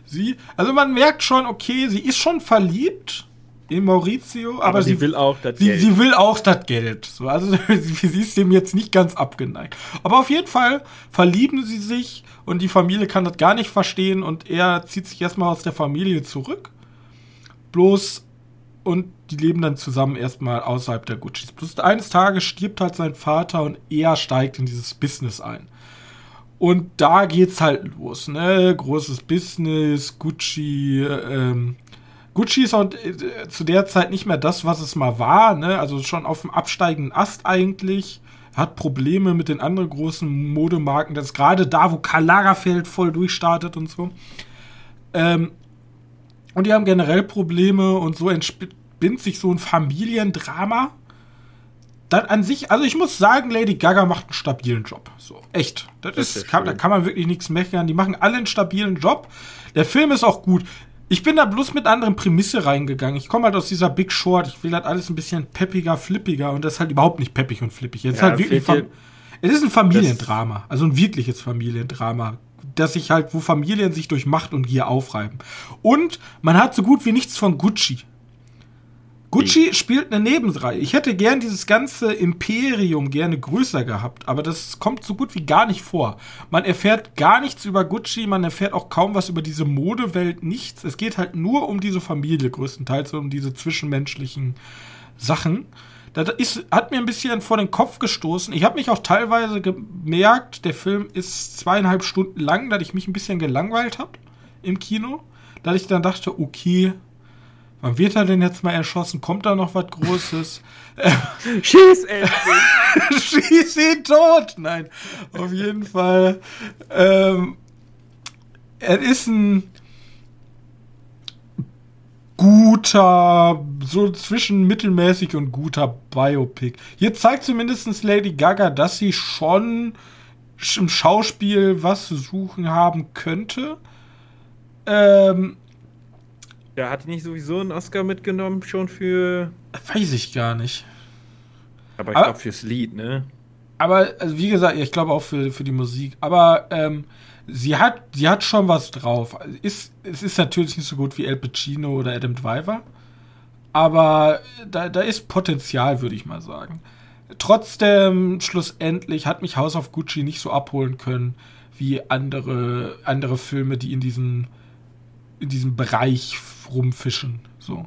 sie, also man merkt schon, okay, sie ist schon verliebt in Maurizio, aber, aber sie, sie, will auch das Geld. Sie will auch das Geld. So, also sie ist dem jetzt nicht ganz abgeneigt. Aber auf jeden Fall verlieben sie sich und die Familie kann das gar nicht verstehen und er zieht sich erstmal aus der Familie zurück. Bloß und die leben dann zusammen erstmal außerhalb der Guccis. Plus eines Tages stirbt halt sein Vater und er steigt in dieses Business ein. Und da geht's halt los, ne? Großes Business, Gucci, ähm, Gucci ist auch äh, zu der Zeit nicht mehr das, was es mal war, ne? Also schon auf dem absteigenden Ast eigentlich. Hat Probleme mit den anderen großen Modemarken. Das ist gerade da, wo Karl Lagerfeld voll durchstartet und so. Ähm, und die haben generell Probleme und so entspinnt sich so ein Familiendrama. Dann an sich, also ich muss sagen, Lady Gaga macht einen stabilen Job. So, echt. Das, das ist, kann, da kann man wirklich nichts meckern. Die machen alle einen stabilen Job. Der Film ist auch gut. Ich bin da bloß mit anderen Prämisse reingegangen. Ich komme halt aus dieser Big Short. Ich will halt alles ein bisschen peppiger, flippiger und das ist halt überhaupt nicht peppig und flippig. Es ist halt wirklich. Es ist ein Familiendrama. Also ein wirkliches Familiendrama dass sich halt, wo Familien sich durch Macht und Gier aufreiben. Und man hat so gut wie nichts von Gucci. Gucci ich. spielt eine Nebenreihe. Ich hätte gern dieses ganze Imperium gerne größer gehabt, aber das kommt so gut wie gar nicht vor. Man erfährt gar nichts über Gucci, man erfährt auch kaum was über diese Modewelt, nichts. Es geht halt nur um diese Familie größtenteils, um diese zwischenmenschlichen Sachen. Das ist, hat mir ein bisschen vor den Kopf gestoßen. Ich habe mich auch teilweise gemerkt, der Film ist zweieinhalb Stunden lang, dass ich mich ein bisschen gelangweilt habe im Kino. Dass ich dann dachte, okay, wann wird er denn jetzt mal erschossen? Kommt da noch was Großes? Schieß endlich! Schieß ihn tot! Nein, auf jeden Fall. Ähm, er ist ein guter, so zwischen mittelmäßig und guter Biopic. Hier zeigt zumindest Lady Gaga, dass sie schon im Schauspiel was zu suchen haben könnte. Ähm, ja, hat die nicht sowieso einen Oscar mitgenommen schon für. Weiß ich gar nicht. Aber ich glaube fürs Lied, ne? Aber, also wie gesagt, ich glaube auch für, für die Musik. Aber ähm, sie hat, sie hat schon was drauf. Ist, es ist natürlich nicht so gut wie El Pacino oder Adam Driver, aber da, da ist Potenzial, würde ich mal sagen. Trotzdem, schlussendlich hat mich House of Gucci nicht so abholen können wie andere, andere Filme, die in diesem, in diesem Bereich rumfischen. So.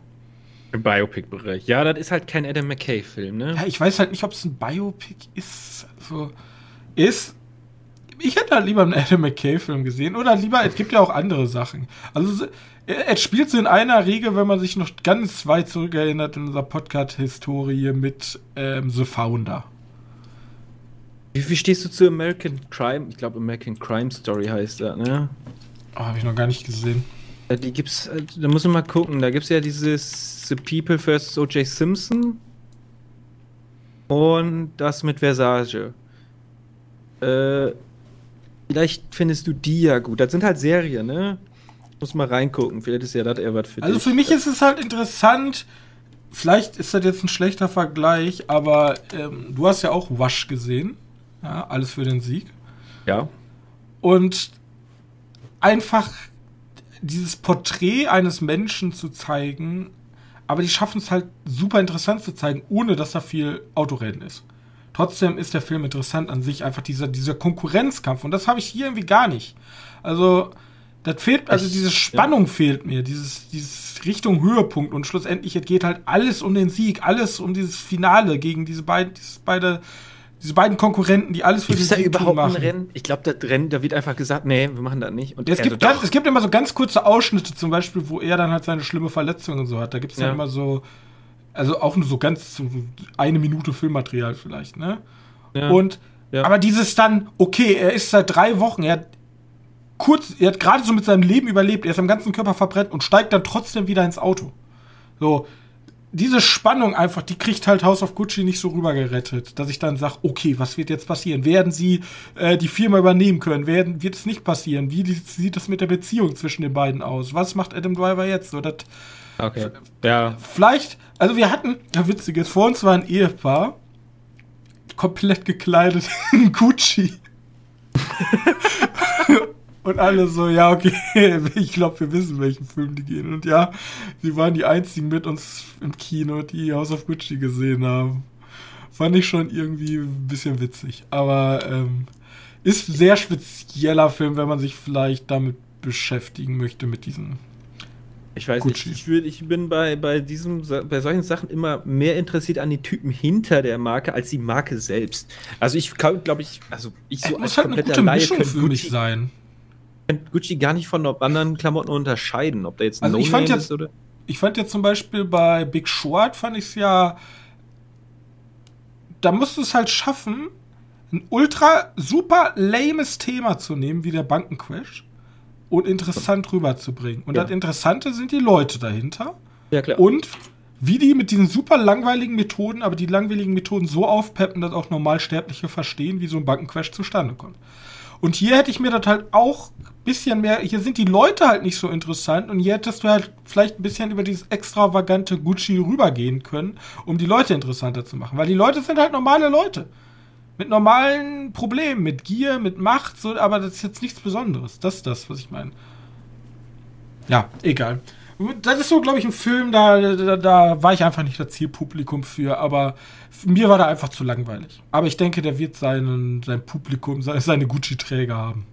Im Biopic-Bereich. Ja, das ist halt kein Adam McKay-Film, ne? Ja, ich weiß halt nicht, ob es ein Biopic ist. Also, ist ich hätte halt lieber einen Adam McKay-Film gesehen. Oder lieber, es gibt ja auch andere Sachen. Also, es spielt so in einer Riege, wenn man sich noch ganz weit zurückerinnert in unserer Podcast-Historie mit ähm, The Founder. Wie, wie, stehst du zu American Crime? Ich glaube, American Crime Story heißt er, ne? Oh, Habe ich noch gar nicht gesehen. Die gibt's, äh, da muss man mal gucken. Da gibt es ja dieses The People vs. O.J. Simpson und das mit Versage. Äh, Vielleicht findest du die ja gut. Das sind halt Serien, ne? Muss mal reingucken. Vielleicht ist ja das eher was für also dich. Also für mich ist es halt interessant. Vielleicht ist das jetzt ein schlechter Vergleich, aber ähm, du hast ja auch Wash gesehen. Ja, alles für den Sieg. Ja. Und einfach dieses Porträt eines Menschen zu zeigen, aber die schaffen es halt super interessant zu zeigen, ohne dass da viel Autorennen ist. Trotzdem ist der Film interessant an sich, einfach dieser, dieser Konkurrenzkampf. Und das habe ich hier irgendwie gar nicht. Also, das fehlt, also diese Spannung ja. fehlt mir, dieses, dieses Richtung Höhepunkt. Und schlussendlich es geht halt alles um den Sieg, alles um dieses Finale gegen diese beiden, dieses beide, diese beiden Konkurrenten, die alles für Gibt's den Sieg da überhaupt machen. ein Rennen? Ich glaube, das Rennen, da wird einfach gesagt, nee, wir machen das nicht. Und es, gibt ganz, es gibt immer so ganz kurze Ausschnitte, zum Beispiel, wo er dann halt seine schlimme Verletzung und so hat. Da gibt es ja. dann immer so also auch nur so ganz so eine Minute Filmmaterial vielleicht, ne? Ja. Und ja. aber dieses dann, okay, er ist seit drei Wochen, er hat kurz, er hat gerade so mit seinem Leben überlebt, er ist am ganzen Körper verbrennt und steigt dann trotzdem wieder ins Auto. So, diese Spannung einfach, die kriegt halt House of Gucci nicht so rübergerettet, dass ich dann sage, okay, was wird jetzt passieren? Werden sie äh, die Firma übernehmen können? Werden, wird es nicht passieren? Wie sieht das mit der Beziehung zwischen den beiden aus? Was macht Adam Driver jetzt? So, das Okay. Ja. Vielleicht, also wir hatten, ja witziges, vor uns war ein Ehepaar, komplett gekleidet in Gucci. und alle so, ja, okay, ich glaube, wir wissen, welchen Film die gehen. Und ja, sie waren die einzigen mit uns im Kino, die House of Gucci gesehen haben. Fand ich schon irgendwie ein bisschen witzig. Aber ähm, ist ein sehr spezieller Film, wenn man sich vielleicht damit beschäftigen möchte, mit diesen Ich weiß Gucci. nicht, ich, würd, ich bin bei, bei, diesem, bei solchen Sachen immer mehr interessiert an den Typen hinter der Marke als die Marke selbst. Also ich glaube ich, also ich so es als halt kompletter Laie Mischung für mich sein. Gucci gar nicht von anderen Klamotten unterscheiden, ob da jetzt ein also no ich fand jetzt, ist oder. Ich fand jetzt zum Beispiel bei Big Short fand ich es ja, da musst du es halt schaffen, ein ultra super lames Thema zu nehmen, wie der Bankencrash und interessant rüberzubringen. Und ja. das Interessante sind die Leute dahinter. Ja, klar. Und wie die mit diesen super langweiligen Methoden, aber die langweiligen Methoden so aufpeppen, dass auch Normalsterbliche verstehen, wie so ein Bankencrash zustande kommt. Und hier hätte ich mir das halt auch bisschen mehr, hier sind die Leute halt nicht so interessant und hier hättest du halt vielleicht ein bisschen über dieses extravagante Gucci rübergehen können, um die Leute interessanter zu machen. Weil die Leute sind halt normale Leute mit normalen Problemen, mit Gier, mit Macht, so, aber das ist jetzt nichts Besonderes. Das ist das, was ich meine. Ja, egal. Das ist so, glaube ich, ein Film, da, da, da, war ich einfach nicht das Zielpublikum für, aber mir war da einfach zu langweilig. Aber ich denke, der wird seinen, sein Publikum, seine Gucci-Träger haben.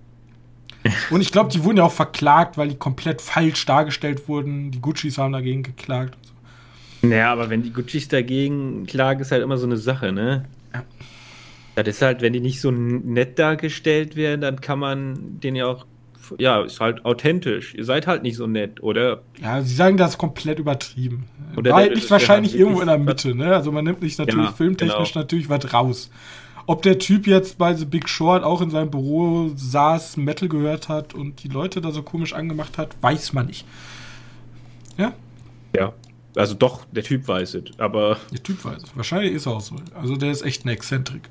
Und ich glaube, die wurden ja auch verklagt, weil die komplett falsch dargestellt wurden. Die Guccis haben dagegen geklagt. Naja, aber wenn die Guccis dagegen klagen, ist halt immer so eine Sache, ne? Ja. Das ist halt, wenn die nicht so nett dargestellt werden, dann kann man den ja auch, ja, ist halt authentisch. Ihr seid halt nicht so nett, oder? Ja, sie sagen das komplett übertrieben. Oder War halt nicht wahrscheinlich irgendwo in der Mitte, ne? Also man nimmt nicht natürlich ja, filmtechnisch genau. natürlich was raus. Ob der Typ jetzt bei The Big Short auch in seinem Büro saß, Metal gehört hat und die Leute da so komisch angemacht hat, weiß man nicht. Ja? Ja. Also doch, der Typ weiß es, aber. Der Typ weiß es. Wahrscheinlich ist er auch so. Also der ist echt ein Exzentriker.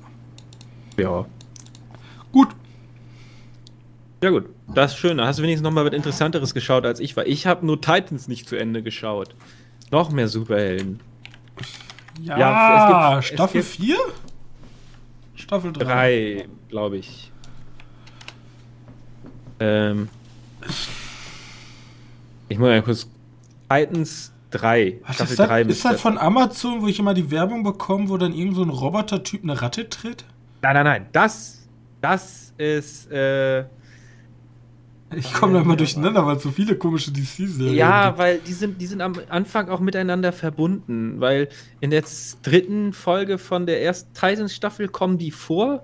Ja. Gut. Ja gut, das ist schön. Da hast du wenigstens noch mal was Interessanteres geschaut als ich, weil ich habe nur Titans nicht zu Ende geschaut. Noch mehr Superhelden. Ja, ja es gibt, Staffel 4? Staffel 3, glaube ich. Ähm, ich muss mal kurz. Titans 3. Was Staffel ist das, 3 ist das von Amazon, wo ich immer die Werbung bekomme, wo dann irgend so ein Roboter-Typ eine Ratte tritt? Nein, nein, nein. Das, das ist. Äh, ich komme da immer durcheinander, weil es so viele komische DC-Serien Ja, gibt. weil die sind, die sind am Anfang auch miteinander verbunden, weil in der dritten Folge von der ersten Titans-Staffel kommen die vor.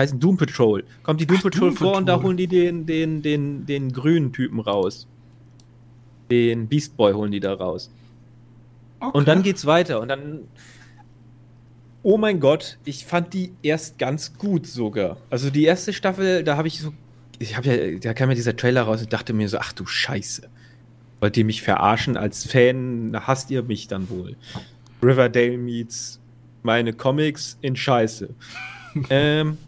Heißen Doom Patrol. Kommt die Doom Ach, Patrol Doom vor Patrol. und da holen die den, den, den, den grünen Typen raus. Den Beast Boy holen die da raus. Okay. Und dann geht's weiter und dann Oh mein Gott, ich fand die erst ganz gut sogar. Also die erste Staffel, da habe ich so, ich habe ja, da kam ja dieser Trailer raus und dachte mir so, ach du Scheiße. Wollt ihr mich verarschen als Fan? Hasst ihr mich dann wohl? Riverdale meets meine Comics in Scheiße. ähm,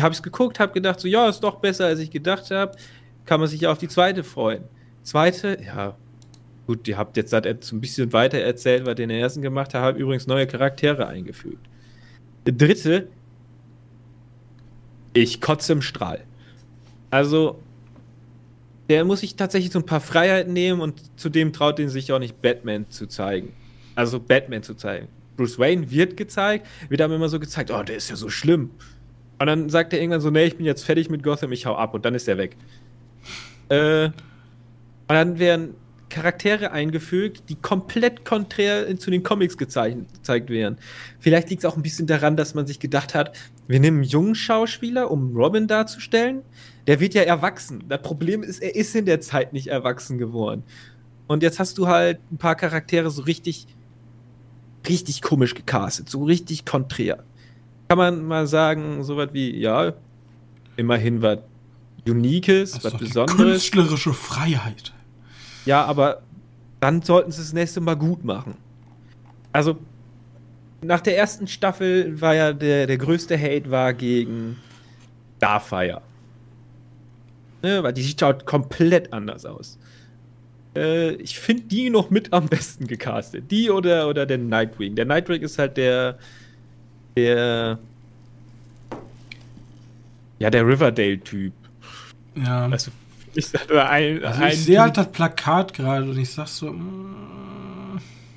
habe ich geguckt, habe gedacht so, ja, ist doch besser, als ich gedacht habe. Kann man sich ja auf die zweite freuen. Zweite, ja, Gut, ihr habt jetzt so ein bisschen weiter erzählt, was ihr in der ersten gemacht habt, übrigens neue Charaktere eingefügt. Dritte, ich kotze im Strahl. Also, der muss sich tatsächlich so ein paar Freiheiten nehmen und zudem traut ihn sich auch nicht, Batman zu zeigen. Also Batman zu zeigen. Bruce Wayne wird gezeigt, wird aber immer so gezeigt, oh, der ist ja so schlimm. Und dann sagt er irgendwann so, nee, ich bin jetzt fertig mit Gotham, ich hau ab und dann ist er weg. Äh, und dann werden Charaktere eingefügt, die komplett konträr zu den Comics gezeigt werden. Vielleicht liegt es auch ein bisschen daran, dass man sich gedacht hat, wir nehmen einen jungen Schauspieler, um Robin darzustellen. Der wird ja erwachsen. Das Problem ist, er ist in der Zeit nicht erwachsen geworden. Und jetzt hast du halt ein paar Charaktere so richtig, richtig komisch gecastet, so richtig konträr. Kann man mal sagen, so was wie, ja, immerhin was Uniques, was Besonderes. Künstlerische Freiheit. Ja, aber dann sollten sie das nächste Mal gut machen. Also, nach der ersten Staffel war ja der, der größte Hate war gegen Starfire. Ne, weil die sieht halt komplett anders aus. Äh, ich finde die noch mit am besten gecastet. Die oder, oder der Nightwing. Der Nightwing ist halt der. Der. Ja, der Riverdale-Typ. Ja. Also ich, ein, also ich sehe halt das Plakat gerade und ich sag so. Mm.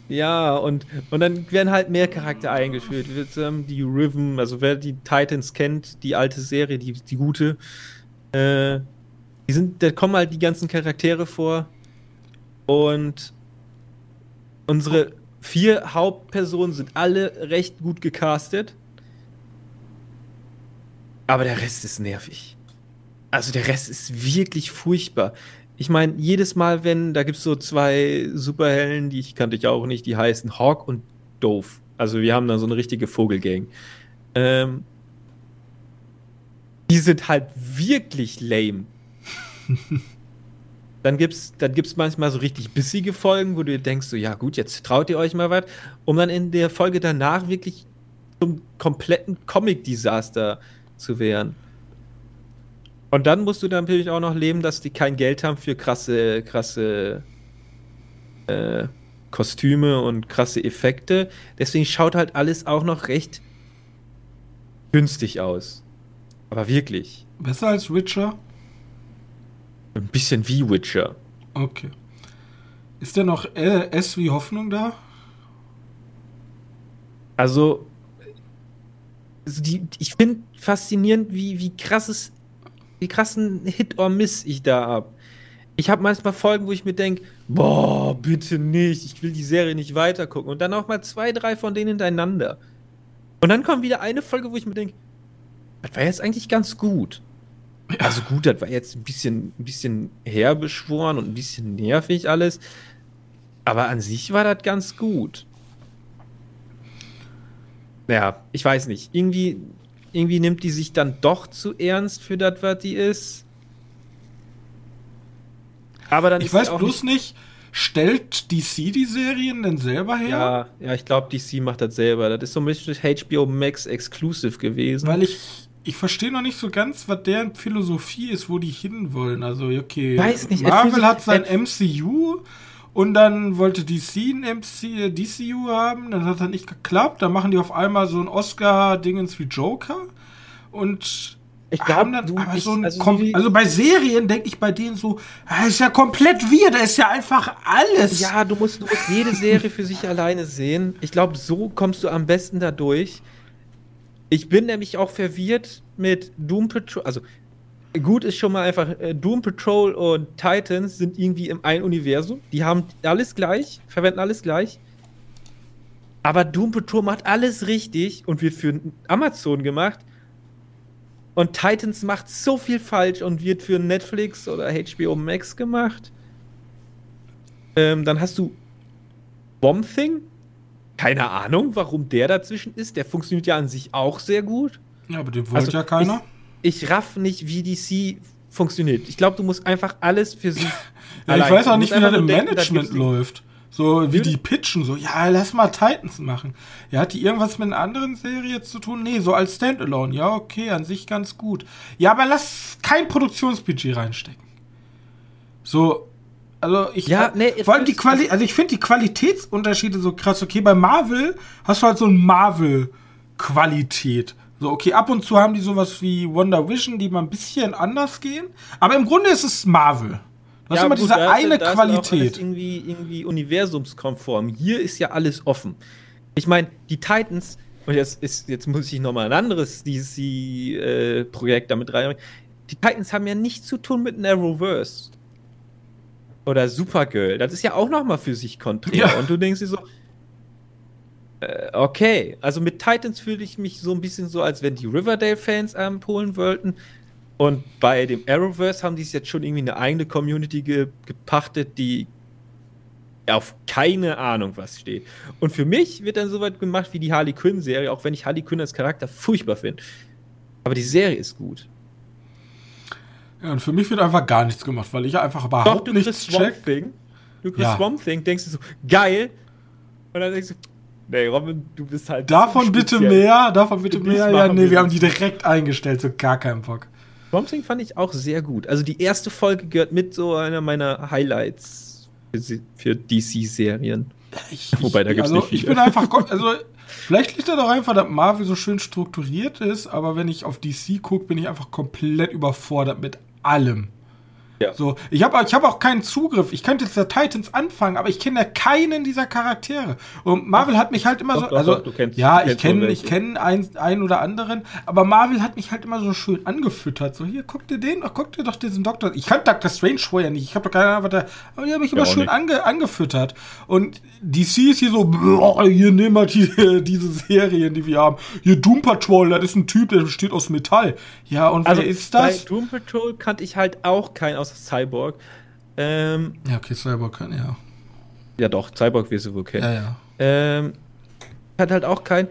Ja, und, und dann werden halt mehr Charakter eingeführt. Die Riven, also wer die Titans kennt, die alte Serie, die, die gute, äh, die sind, da kommen halt die ganzen Charaktere vor und unsere vier Hauptpersonen sind alle recht gut gecastet. Aber der Rest ist nervig. Also der Rest ist wirklich furchtbar. Ich meine, jedes Mal, wenn, da gibt es so zwei Superhelden, die ich kannte ich auch nicht, die heißen Hawk und Dove. Also wir haben da so eine richtige Vogelgang. Ähm, die sind halt wirklich lame. dann gibt's, dann gibt's manchmal so richtig bissige Folgen, wo du denkst so, ja gut, jetzt traut ihr euch mal was, um dann in der Folge danach wirklich zum kompletten Comic-Desaster zu werden. Und dann musst du natürlich auch noch leben, dass die kein Geld haben für krasse, krasse äh, Kostüme und krasse Effekte. Deswegen schaut halt alles auch noch recht günstig aus. Aber wirklich. Besser als Witcher? Ein bisschen wie Witcher. Okay. Ist denn noch äh, S wie Hoffnung da? Also, also die, ich finde faszinierend, wie, wie krasses, wie krassen Hit or Miss ich da hab. Ich habe manchmal Folgen, wo ich mir denke, boah, bitte nicht, ich will die Serie nicht weitergucken. Und dann auch mal zwei, drei von denen hintereinander. Und dann kommt wieder eine Folge, wo ich mir denke, das war jetzt eigentlich ganz gut. Ja. Also gut, das war jetzt ein bisschen, ein bisschen herbeschworen und ein bisschen nervig alles. Aber an sich war das ganz gut. Ja, ich weiß nicht. Irgendwie, irgendwie nimmt die sich dann doch zu ernst für das, was die ist. Aber dann ich weiß bloß nicht, stellt DC die Serien denn selber her? Ja, ja, ich glaube, DC macht das selber. Das ist so ein bisschen HBO Max Exclusive gewesen. Weil ich ich verstehe noch nicht so ganz, was deren Philosophie ist, wo die hinwollen. Also, okay. Weiß nicht. Marvel hat sein MCU und dann wollte DC ein MC, DCU haben, dann hat das nicht geklappt. Dann machen die auf einmal so ein Oscar-Dingens wie Joker und ich glaube, dann du, aber so ein also, also, bei Serien denke ich bei denen so, das ah, ist ja komplett wir, da ist ja einfach alles. Ja, du musst, du musst jede Serie für sich alleine sehen. Ich glaube, so kommst du am besten da durch. Ich bin nämlich auch verwirrt mit Doom Patrol. Also, gut ist schon mal einfach, äh, Doom Patrol und Titans sind irgendwie im ein Universum. Die haben alles gleich, verwenden alles gleich. Aber Doom Patrol macht alles richtig und wird für Amazon gemacht. Und Titans macht so viel falsch und wird für Netflix oder HBO Max gemacht. Ähm, dann hast du Bomb Thing, keine Ahnung, warum der dazwischen ist. Der funktioniert ja an sich auch sehr gut. Ja, aber den wollte also, ja keiner. Ich, raff nicht, wie DC funktioniert. Ich glaube, du musst einfach alles für sich. ja, ich weiß auch nicht, wie das im Management läuft. So wie die pitchen, so, ja, lass mal Titans machen. Ja, hat die irgendwas mit einer anderen Serie zu tun? Nee, so als Standalone. Ja, okay, an sich ganz gut. Ja, aber lass kein Produktionsbudget reinstecken. So, also ich ja, nee, vor allem die Quali also ich finde die Qualitätsunterschiede so krass. Okay, bei Marvel hast du halt so ein Marvel Qualität. So okay, ab und zu haben die sowas wie Wonder Vision, die mal ein bisschen anders gehen, aber im Grunde ist es Marvel. Du hast ja, immer gut, diese da eine da Qualität. Ist irgendwie irgendwie universumskonform. Hier ist ja alles offen. Ich meine, die Titans und jetzt ist jetzt muss ich noch mal ein anderes DC äh, damit reinbringen. Die Titans haben ja nichts zu tun mit Narrowverse oder Supergirl, das ist ja auch nochmal für sich konträr. Ja. Und du denkst dir so, okay, also mit Titans fühle ich mich so ein bisschen so, als wenn die Riverdale-Fans abholen wollten. Und bei dem Arrowverse haben die es jetzt schon irgendwie eine eigene Community ge gepachtet, die auf keine Ahnung was steht. Und für mich wird dann soweit gemacht wie die Harley Quinn-Serie, auch wenn ich Harley Quinn als Charakter furchtbar finde. Aber die Serie ist gut. Ja, und für mich wird einfach gar nichts gemacht, weil ich einfach überhaupt Doch, du nichts check. Thing. Du kriegst ja. Swamp Thing, denkst du so, geil. Und dann denkst du, nee, Robin, du bist halt. Davon bitte mehr, davon bitte mehr. Ja, nee, wir haben die direkt eingestellt, so gar keinen Bock. Thing fand ich auch sehr gut. Also die erste Folge gehört mit so einer meiner Highlights für, für DC-Serien. Wobei, da gibt es also, nicht viel. Ich bin einfach, also Vielleicht liegt er doch einfach, dass Marvel so schön strukturiert ist, aber wenn ich auf DC gucke, bin ich einfach komplett überfordert mit allem. Ja. So, ich habe ich hab auch keinen Zugriff. Ich könnte jetzt der Titans anfangen, aber ich kenne keinen dieser Charaktere. Und Marvel Ach, hat mich halt immer doch, so, doch, also doch, kennst, ja, ich kenne ich kenne einen, einen oder anderen, aber Marvel hat mich halt immer so schön angefüttert. So hier, guck dir den, ach, guck dir doch diesen Doktor. Ich kannte Doctor Strange vorher nicht. Ich habe doch keine Ahnung, was der, aber die haben mich immer ja, schön ange, angefüttert. Und DC ist hier so, boah, hier nehmen wir die, diese Serien, die wir haben. Hier Doom Patrol, das ist ein Typ, der besteht aus Metall. Ja, und also wer ist das? Bei Doom Patrol kannte ich halt auch keinen außer Cyborg. Ähm, ja, okay, Cyborg kann ja. Ja, doch, Cyborg wirst du wohl kennen. Ja, ja. Ähm, hat halt auch keinen.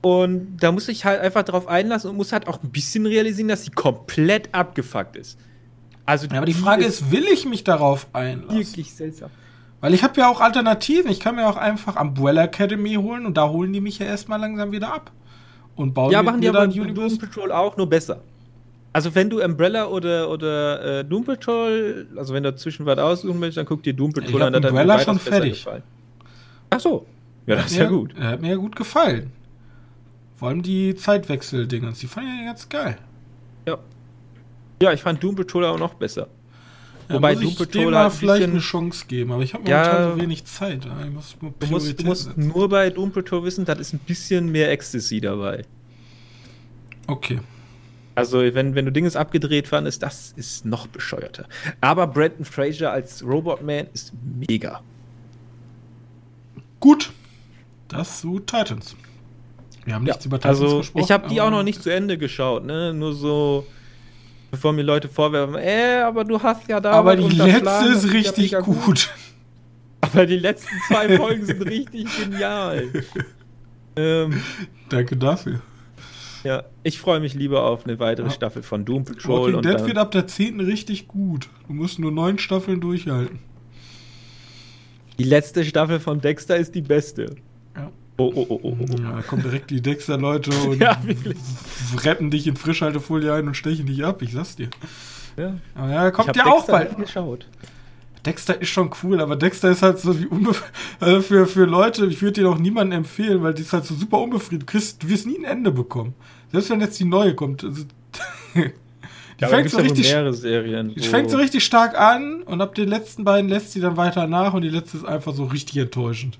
Und da muss ich halt einfach drauf einlassen und muss halt auch ein bisschen realisieren, dass sie komplett abgefuckt ist. Also ja, aber die Frage ist, ist, will ich mich darauf einlassen? Wirklich seltsam. Weil ich habe ja auch Alternativen. Ich kann mir auch einfach Umbrella Academy holen und da holen die mich ja erstmal langsam wieder ab. Und bauen ja, machen die aber Doom Patrol auch nur besser. Also wenn du Umbrella oder, oder äh, Doom Patrol, also wenn du dazwischen was aussuchen willst, dann guck dir Doom Patrol an. Umbrella schon fertig. Gefallen. Ach so. Ja, das ist ja gut. Er hat mir ja gut gefallen. Vor allem die Zeitwechsel-Dingens, die fand ich ja ganz geil. Ja. Ja, ich fand Doom Patrol auch noch besser. Ja, Wobei Doom Patrol mal vielleicht eine Chance geben, aber ich habe momentan ja, so wenig Zeit. Ich muss du musst, du musst nur bei Doom Patrol wissen, da ist ein bisschen mehr Ecstasy dabei. Okay. Also, wenn, wenn du Dinges abgedreht fandest, das ist noch bescheuerter. Aber Brandon Fraser als Robotman ist mega. Gut. Das zu Titans. Wir haben nichts ja, über Titans also, gesprochen. Ich habe die auch noch nicht zu Ende geschaut, ne? Nur so bevor mir Leute vorwerfen, äh, aber du hast ja da. Aber die letzte ist richtig gut. gut. Aber die letzten zwei Folgen sind richtig genial. ähm, Danke dafür. Ja, ich freue mich lieber auf eine weitere Staffel von Doom Patrol. Walking Dead wird ab der 10. richtig gut. Du musst nur neun Staffeln durchhalten. Die letzte Staffel von Dexter ist die beste. Oh, oh, oh, oh, oh. Ja, da kommen direkt die Dexter-Leute und ja, retten dich in Frischhaltefolie ein und stechen dich ab, ich sag's dir. Ja, aber ja kommt ja auch bald. Geschaut. Dexter ist schon cool, aber Dexter ist halt so wie also für, für Leute, ich würde dir auch niemanden empfehlen, weil die ist halt so super. Du, kriegst, du wirst nie ein Ende bekommen. Selbst wenn jetzt die neue kommt. Also, die ja, fängt so richtig, Serien. Die fängt so richtig stark an und ab den letzten beiden lässt sie dann weiter nach und die letzte ist einfach so richtig enttäuschend.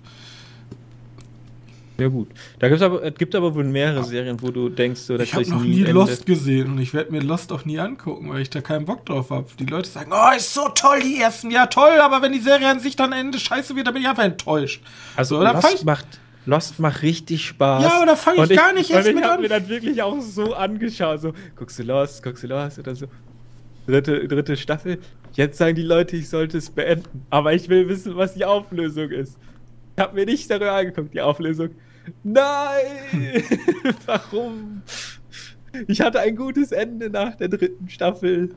Ja, gut. Da gibt's aber, es gibt aber wohl mehrere Serien, wo du denkst, so, ich habe noch nie Ende. Lost gesehen und ich werde mir Lost auch nie angucken, weil ich da keinen Bock drauf habe. Die Leute sagen, oh, ist so toll, die ersten. Ja, toll, aber wenn die Serie an sich dann Ende scheiße wird, dann bin ich einfach enttäuscht. Also, so, Lost, macht, Lost macht richtig Spaß. Ja, aber da fange ich, ich, gar nicht erst mit an. Ich habe mir dann wirklich auch so angeschaut, so, guckst du Lost, guckst du Lost oder so. Dritte, dritte Staffel. Jetzt sagen die Leute, ich sollte es beenden. Aber ich will wissen, was die Auflösung ist. Ich habe mir nicht darüber angeguckt, die Auflösung. Nein! Warum? Ich hatte ein gutes Ende nach der dritten Staffel.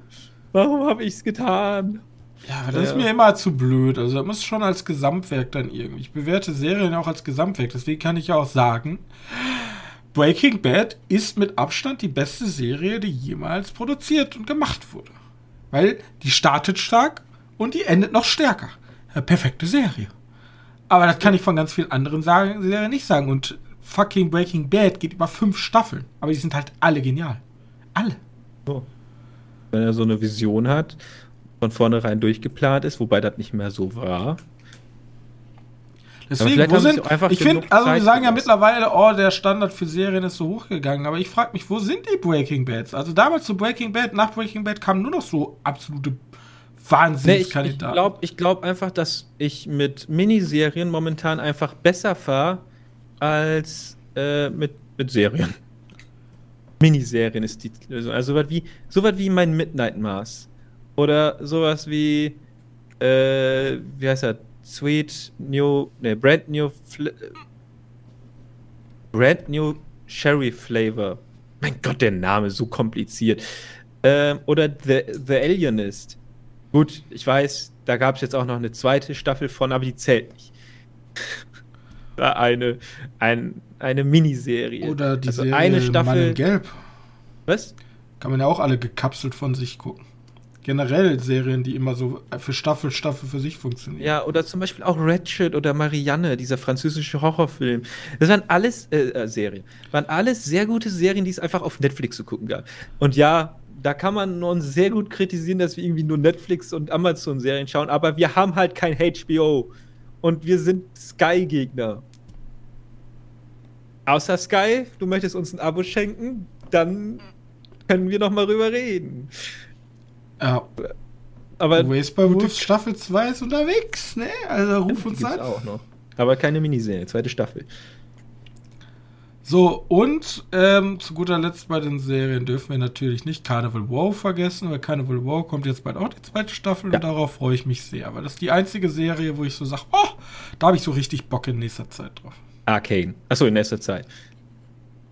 Warum habe ich es getan? Ja, das ist mir immer zu blöd. Also, das muss schon als Gesamtwerk dann irgendwie. Ich bewerte Serien auch als Gesamtwerk. Deswegen kann ich ja auch sagen, Breaking Bad ist mit Abstand die beste Serie, die jemals produziert und gemacht wurde. Weil die startet stark und die endet noch stärker. Eine perfekte Serie. Aber das kann ich von ganz vielen anderen Serien nicht sagen. Und fucking Breaking Bad geht über fünf Staffeln. Aber die sind halt alle genial. Alle. So. Wenn er so eine Vision hat, von vornherein durchgeplant ist, wobei das nicht mehr so war. Deswegen, wo sind, ich finde, also wir sagen ja mittlerweile, oh, der Standard für Serien ist so hochgegangen, aber ich frage mich, wo sind die Breaking Bads? Also damals zu Breaking Bad, nach Breaking Bad kamen nur noch so absolute Wahnsinnskandidat. Nee, ich glaube ich glaub einfach, dass ich mit Miniserien momentan einfach besser fahre als äh, mit, mit Serien. Miniserien ist die Lösung. Also sowas wie, sowas wie mein Midnight Mars. Oder sowas wie, äh, wie heißt er? Sweet New, ne, Brand New, Fl Brand New Sherry Flavor. Mein Gott, der Name ist so kompliziert. Ähm, oder The, The Alienist. Gut, ich weiß, da gab es jetzt auch noch eine zweite Staffel von, aber die zählt nicht. eine, ein, eine Miniserie. Oder die also Serie eine Staffel. Gelb. Was? Kann man ja auch alle gekapselt von sich gucken. Generell Serien, die immer so für Staffel, Staffel für sich funktionieren. Ja, oder zum Beispiel auch Ratchet oder Marianne, dieser französische Horrorfilm. Das waren alles äh, äh, Serien. Waren alles sehr gute Serien, die es einfach auf Netflix zu gucken gab. Und ja, da kann man uns sehr gut kritisieren, dass wir irgendwie nur Netflix und Amazon-Serien schauen, aber wir haben halt kein HBO. Und wir sind Sky-Gegner. Außer Sky, du möchtest uns ein Abo schenken, dann können wir noch mal rüber reden. Ja. Aber Waste by Wolf Staffel 2 ist unterwegs, ne? Also ruf uns an. auch noch. Aber keine Miniserie, zweite Staffel. So, und ähm, zu guter Letzt bei den Serien dürfen wir natürlich nicht Carnival Wow vergessen, weil Carnival Wow kommt jetzt bald auch die zweite Staffel ja. und darauf freue ich mich sehr, weil das ist die einzige Serie, wo ich so sage, oh, da habe ich so richtig Bock in nächster Zeit drauf. Arcane. Achso, in nächster Zeit.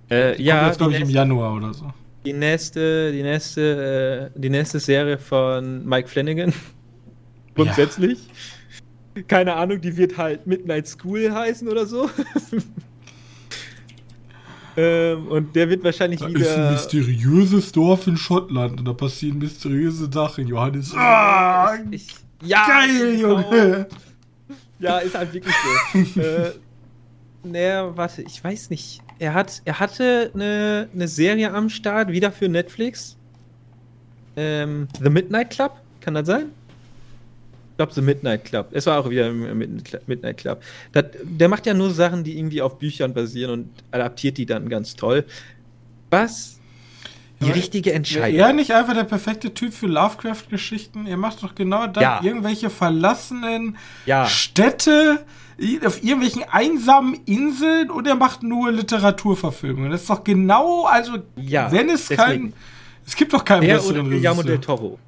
Äh, ja. Jetzt, glaube ich, im Januar oder so. Die nächste, die nächste, äh, die nächste Serie von Mike Flanagan. Grundsätzlich. Ja. Keine Ahnung, die wird halt Midnight School heißen oder so. ähm, und der wird wahrscheinlich da wieder. ist ein mysteriöses Dorf in Schottland und da passieren mysteriöse Sachen, Johannes. Ah, ich, ja, geil, Junge! Ja, ist halt wirklich so. äh, naja, warte, ich weiß nicht. Er, hat, er hatte eine, eine Serie am Start, wieder für Netflix. Ähm, The Midnight Club, kann das sein? Ich glaube, The Midnight Club. Es war auch wieder Midnight Club. Das, der macht ja nur Sachen, die irgendwie auf Büchern basieren und adaptiert die dann ganz toll. Was die ja, richtige Entscheidung. Er nicht einfach der perfekte Typ für Lovecraft-Geschichten. Er macht doch genau das. Ja. Irgendwelche verlassenen ja. Städte auf irgendwelchen einsamen Inseln und er macht nur Literaturverfilmungen. Das ist doch genau, also ja, wenn es kein, es gibt doch keinen der besseren oder Guillermo del Toro.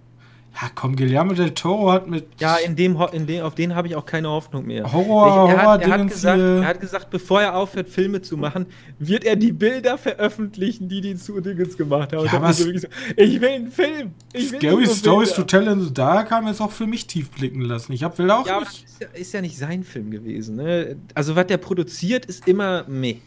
Ja, komm, Guillermo del Toro hat mit. Ja, in dem, in dem auf den habe ich auch keine Hoffnung mehr. Horror, ich, er, hat, er, hat gesagt, er hat gesagt, bevor er aufhört, Filme zu machen, wird er die Bilder veröffentlichen, die die zu Dingens gemacht haben. Ja, so so, ich will einen Film. Ich will Scary Stories to Tell in the Dark haben jetzt auch für mich tief blicken lassen. Ich hab, will auch ja, nicht. Ist ja, ist ja nicht sein Film gewesen. Ne? Also, was der produziert, ist immer meh.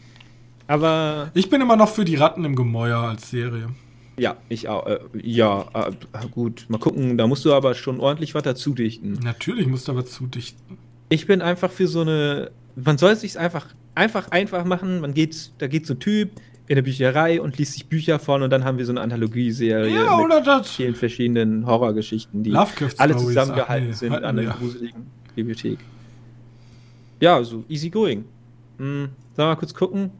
Aber. Ich bin immer noch für die Ratten im Gemäuer als Serie. Ja, ich auch. Äh, ja, äh, gut. Mal gucken, da musst du aber schon ordentlich was dazu dichten. Natürlich musst du was zudichten. Ich bin einfach für so eine. Man soll es sich einfach, einfach, einfach machen. Man geht, da geht so ein Typ in der Bücherei und liest sich Bücher von und dann haben wir so eine Anthologieserie ja, oder mit das. vielen verschiedenen Horrorgeschichten, die alle zusammengehalten nee, sind an einer gruseligen Bibliothek. Ja, so easy going. Hm, sollen wir mal kurz gucken?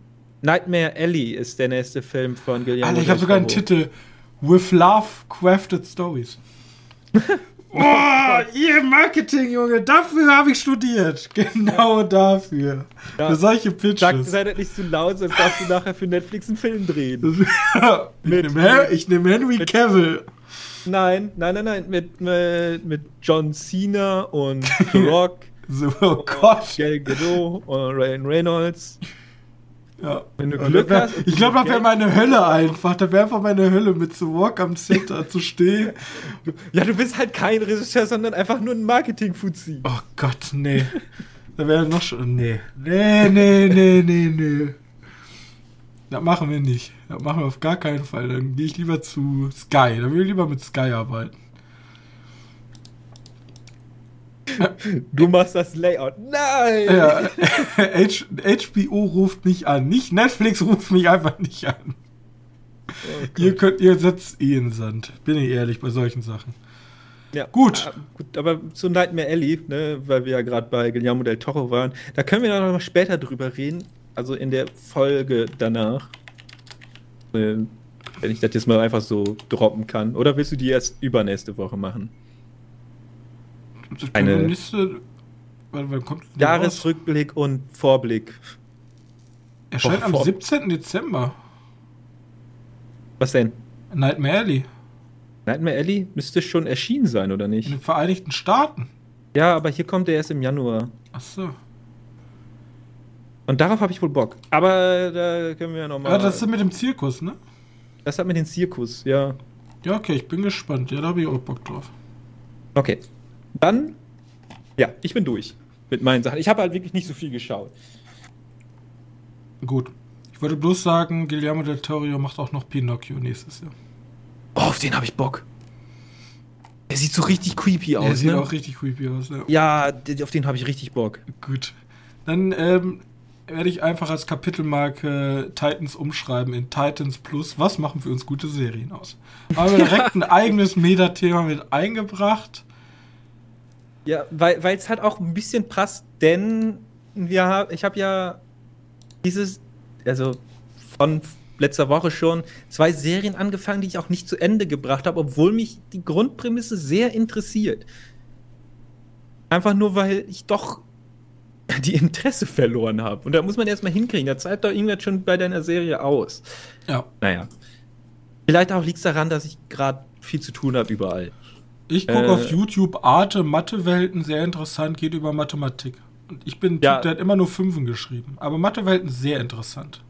Nightmare Alley ist der nächste Film von Guillermo Alter, ich habe sogar einen Titel. With Love Crafted Stories. oh, ihr Marketing, Junge, dafür habe ich studiert. Genau dafür. Ja. Für solche Pitches. Sag, sei das nicht zu laut, sonst darfst du nachher für Netflix einen Film drehen. mit, ich nehme Henry Cavill. Nein, nein, nein, nein. Mit, mit, mit John Cena und The Rock. so, oh Gott. Gal Gadot und Ryan Reynolds. Ja. Wenn du Glück wär, hast. Ich glaube, das wäre meine Hölle einfach. Da wäre einfach meine Hölle mit zu Walk am Set zu stehen. Ja, du bist halt kein Regisseur, sondern einfach nur ein Marketing-Fuzzi. Oh Gott, nee. da wäre noch schon. Nee. Nee, nee, nee, nee, nee. Das machen wir nicht. Das machen wir auf gar keinen Fall. Dann gehe ich lieber zu Sky. Dann will ich lieber mit Sky arbeiten. Du machst das Layout. Nein! Ja, HBO ruft mich an. Nicht Netflix ruft mich einfach nicht an. Oh ihr könnt, ihr setzt eh in Sand. Bin ich ehrlich bei solchen Sachen. Ja, gut. Ah, gut. Aber zu Nightmare Alley, ne, weil wir ja gerade bei Guillermo del Toro waren, da können wir noch mal später drüber reden. Also in der Folge danach. Äh, wenn ich das jetzt mal einfach so droppen kann. Oder willst du die erst übernächste Woche machen? Eine Liste. Wann, wann kommt Jahresrückblick raus? und Vorblick. Erscheint am 17. Dezember. Was denn? Nightmare Alley. Nightmare Alley müsste schon erschienen sein, oder nicht? In den Vereinigten Staaten. Ja, aber hier kommt er erst im Januar. Ach so. Und darauf habe ich wohl Bock. Aber da können wir ja nochmal. Ja, das ist mit dem Zirkus, ne? Das hat mit dem Zirkus, ja. Ja, okay, ich bin gespannt. Ja, da habe ich auch Bock drauf. Okay. Dann, ja, ich bin durch mit meinen Sachen. Ich habe halt wirklich nicht so viel geschaut. Gut. Ich wollte bloß sagen, Guillermo del Toro macht auch noch Pinocchio nächstes Jahr. Oh, auf den habe ich Bock. Er sieht so richtig creepy aus. Er sieht ne? auch richtig creepy aus, ja. Ja, auf den habe ich richtig Bock. Gut. Dann, ähm, werde ich einfach als Kapitelmarke Titans umschreiben in Titans Plus. Was machen für uns gute Serien aus? Haben wir direkt ein eigenes Metathema mit eingebracht. Ja, weil es halt auch ein bisschen passt, denn wir, ich habe ja dieses, also von letzter Woche schon zwei Serien angefangen, die ich auch nicht zu Ende gebracht habe, obwohl mich die Grundprämisse sehr interessiert. Einfach nur, weil ich doch die Interesse verloren habe. Und da muss man erstmal hinkriegen. Da zeigt doch irgendwas schon bei deiner Serie aus. Ja. Naja. Vielleicht auch liegt es daran, dass ich gerade viel zu tun habe überall. Ich gucke äh, auf YouTube Arte Mathewelten, sehr interessant, geht über Mathematik. Und ich bin ein ja, Typ, der hat immer nur Fünfen geschrieben. Aber Mathewelten sehr interessant.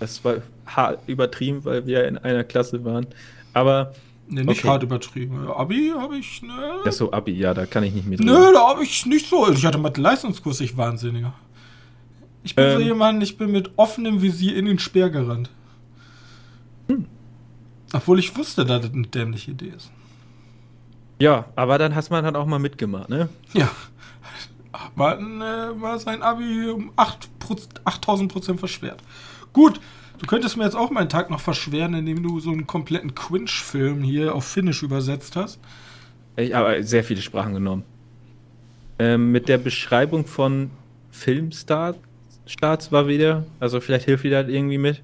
Das war hart übertrieben, weil wir in einer Klasse waren. Aber. Ne, nicht okay. hart übertrieben. Abi habe ich, ne? Ja, so Abi, ja, da kann ich nicht mit. Nö, da habe ich nicht so. Ich hatte Mathe-Leistungskurs, ich Wahnsinniger. Ich bin ähm, so jemand, ich bin mit offenem Visier in den Speer gerannt. Hm. Obwohl ich wusste, dass das eine dämliche Idee ist. Ja, aber dann hast man dann auch mal mitgemacht, ne? Ja. Man äh, war sein Abi um 8 8000 Prozent verschwert. Gut, du könntest mir jetzt auch meinen Tag noch verschweren, indem du so einen kompletten Quinch-Film hier auf Finnisch übersetzt hast. Ich habe sehr viele Sprachen genommen. Ähm, mit der Beschreibung von Filmstarts war wieder, also vielleicht hilft dir das irgendwie mit.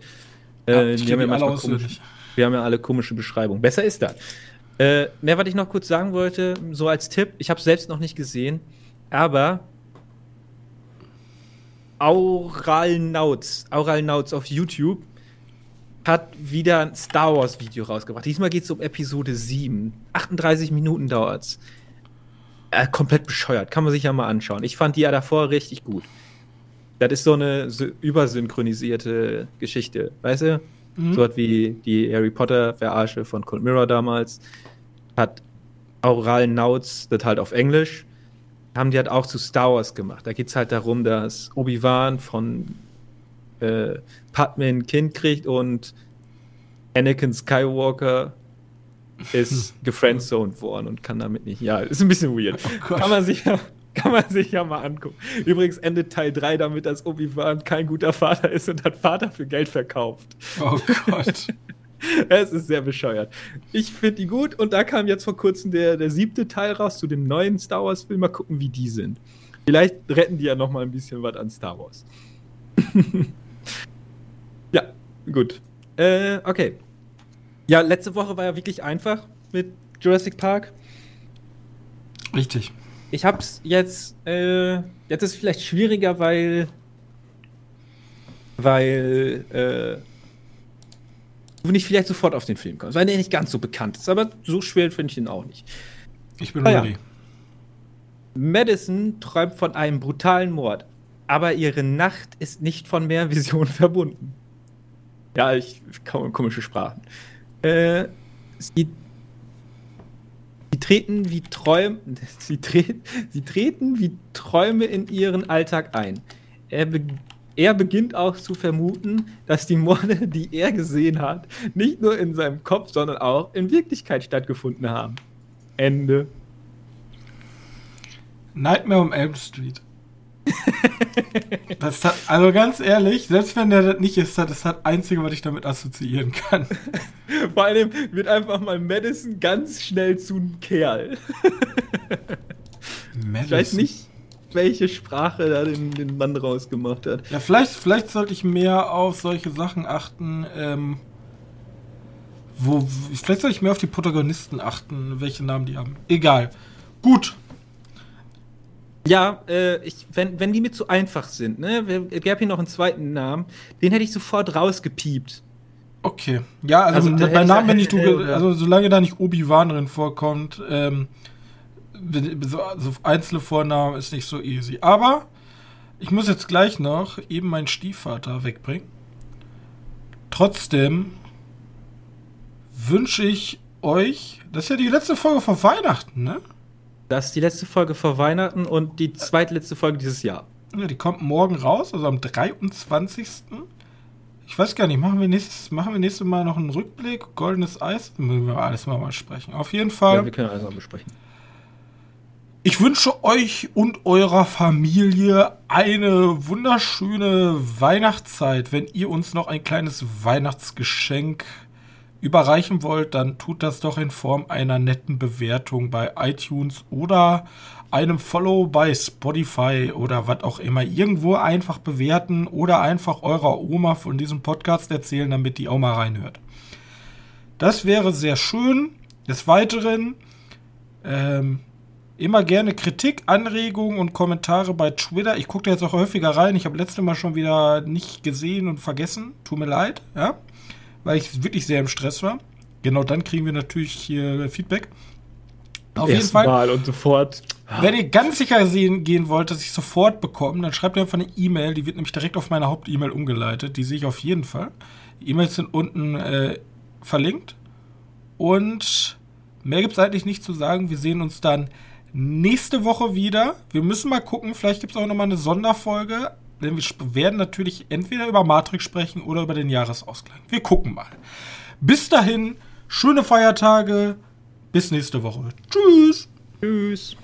Äh, ja, die haben ja alle komisch, wir haben ja alle komische Beschreibungen. Besser ist das. Äh, mehr, was ich noch kurz sagen wollte, so als Tipp, ich habe es selbst noch nicht gesehen, aber Aural Nauts, auf YouTube hat wieder ein Star Wars Video rausgebracht. Diesmal geht es um Episode 7. 38 Minuten dauert's. Äh, komplett bescheuert. Kann man sich ja mal anschauen. Ich fand die ja davor richtig gut. Das ist so eine so übersynchronisierte Geschichte, weißt du? Mhm. So hat wie die Harry Potter Verarsche von Cold Mirror damals. Hat Aural Nauts das halt auf Englisch haben die halt auch zu Star Wars gemacht. Da geht es halt darum, dass Obi-Wan von äh, Padme ein Kind kriegt und Anakin Skywalker ist gefriendzoned worden und kann damit nicht. Ja, ist ein bisschen weird. Oh kann, man sich ja, kann man sich ja mal angucken. Übrigens endet Teil 3 damit, dass Obi-Wan kein guter Vater ist und hat Vater für Geld verkauft. Oh Gott. es ist sehr bescheuert. Ich finde die gut und da kam jetzt vor kurzem der, der siebte Teil raus zu dem neuen Star Wars-Film. Mal gucken, wie die sind. Vielleicht retten die ja noch mal ein bisschen was an Star Wars. ja, gut. Äh, okay. Ja, letzte Woche war ja wirklich einfach mit Jurassic Park. Richtig. Ich hab's jetzt, äh, jetzt ist es vielleicht schwieriger, weil, weil, äh, du nicht vielleicht sofort auf den Film kommst, weil der nicht ganz so bekannt ist. Aber so schwer finde ich ihn auch nicht. Ich bin ah, ready. Ja. Madison träumt von einem brutalen Mord, aber ihre Nacht ist nicht von mehr Vision verbunden. Ja, ich komische Sprachen. Äh, sie, sie treten wie Träume, sie, tre sie treten wie Träume in ihren Alltag ein. Er beginnt er beginnt auch zu vermuten, dass die Morde, die er gesehen hat, nicht nur in seinem Kopf, sondern auch in Wirklichkeit stattgefunden haben. Ende. Nightmare on Elm Street. das hat, also ganz ehrlich, selbst wenn der das nicht ist, das ist das Einzige, was ich damit assoziieren kann. Vor allem wird einfach mal Madison ganz schnell zu einem Kerl. Madison. Ich weiß nicht, welche Sprache da den, den Mann rausgemacht hat. Ja, vielleicht, vielleicht sollte ich mehr auf solche Sachen achten, ähm, wo, vielleicht sollte ich mehr auf die Protagonisten achten, welche Namen die haben. Egal. Gut. Ja, äh, ich, wenn, wenn die mir zu einfach sind, ne, es gäbe hier noch einen zweiten Namen, den hätte ich sofort rausgepiept. Okay. Ja, also, also bei Namen, wenn ich du, also solange da nicht Obi-Wan drin vorkommt, ähm, so, also einzelne Vornamen ist nicht so easy. Aber ich muss jetzt gleich noch eben meinen Stiefvater wegbringen. Trotzdem wünsche ich euch, das ist ja die letzte Folge vor Weihnachten, ne? Das ist die letzte Folge vor Weihnachten und die zweitletzte Folge dieses Jahr. Ja, die kommt morgen raus, also am 23. Ich weiß gar nicht, machen wir nächstes, machen wir nächstes Mal noch einen Rückblick? Goldenes Eis? Müssen wir alles mal, sprechen. Auf jeden Fall. Ja, wir können alles mal besprechen Ich wünsche euch und eurer Familie eine wunderschöne Weihnachtszeit. Wenn ihr uns noch ein kleines Weihnachtsgeschenk überreichen wollt, dann tut das doch in Form einer netten Bewertung bei iTunes oder einem Follow bei Spotify oder was auch immer. Irgendwo einfach bewerten oder einfach eurer Oma von diesem Podcast erzählen, damit die auch mal reinhört. Das wäre sehr schön. Des Weiteren ähm, immer gerne Kritik, Anregungen und Kommentare bei Twitter. Ich gucke da jetzt auch häufiger rein. Ich habe letzte Mal schon wieder nicht gesehen und vergessen. Tut mir leid, ja, weil ich wirklich sehr im Stress war. Genau dann kriegen wir natürlich hier Feedback. Auf jeden Fall. Mal und sofort. Wenn ihr ganz sicher sehen, gehen wollt, dass ich sofort bekomme, dann schreibt ihr einfach eine E-Mail. Die wird nämlich direkt auf meine Haupt-E-Mail umgeleitet. Die sehe ich auf jeden Fall. Die E-Mails sind unten äh, verlinkt. Und mehr gibt es eigentlich nicht zu sagen. Wir sehen uns dann nächste Woche wieder. Wir müssen mal gucken, vielleicht gibt es auch nochmal eine Sonderfolge. Denn wir werden natürlich entweder über Matrix sprechen oder über den Jahresausgleich. Wir gucken mal. Bis dahin, schöne Feiertage. Bis nächste Woche. Tschüss. Tschüss.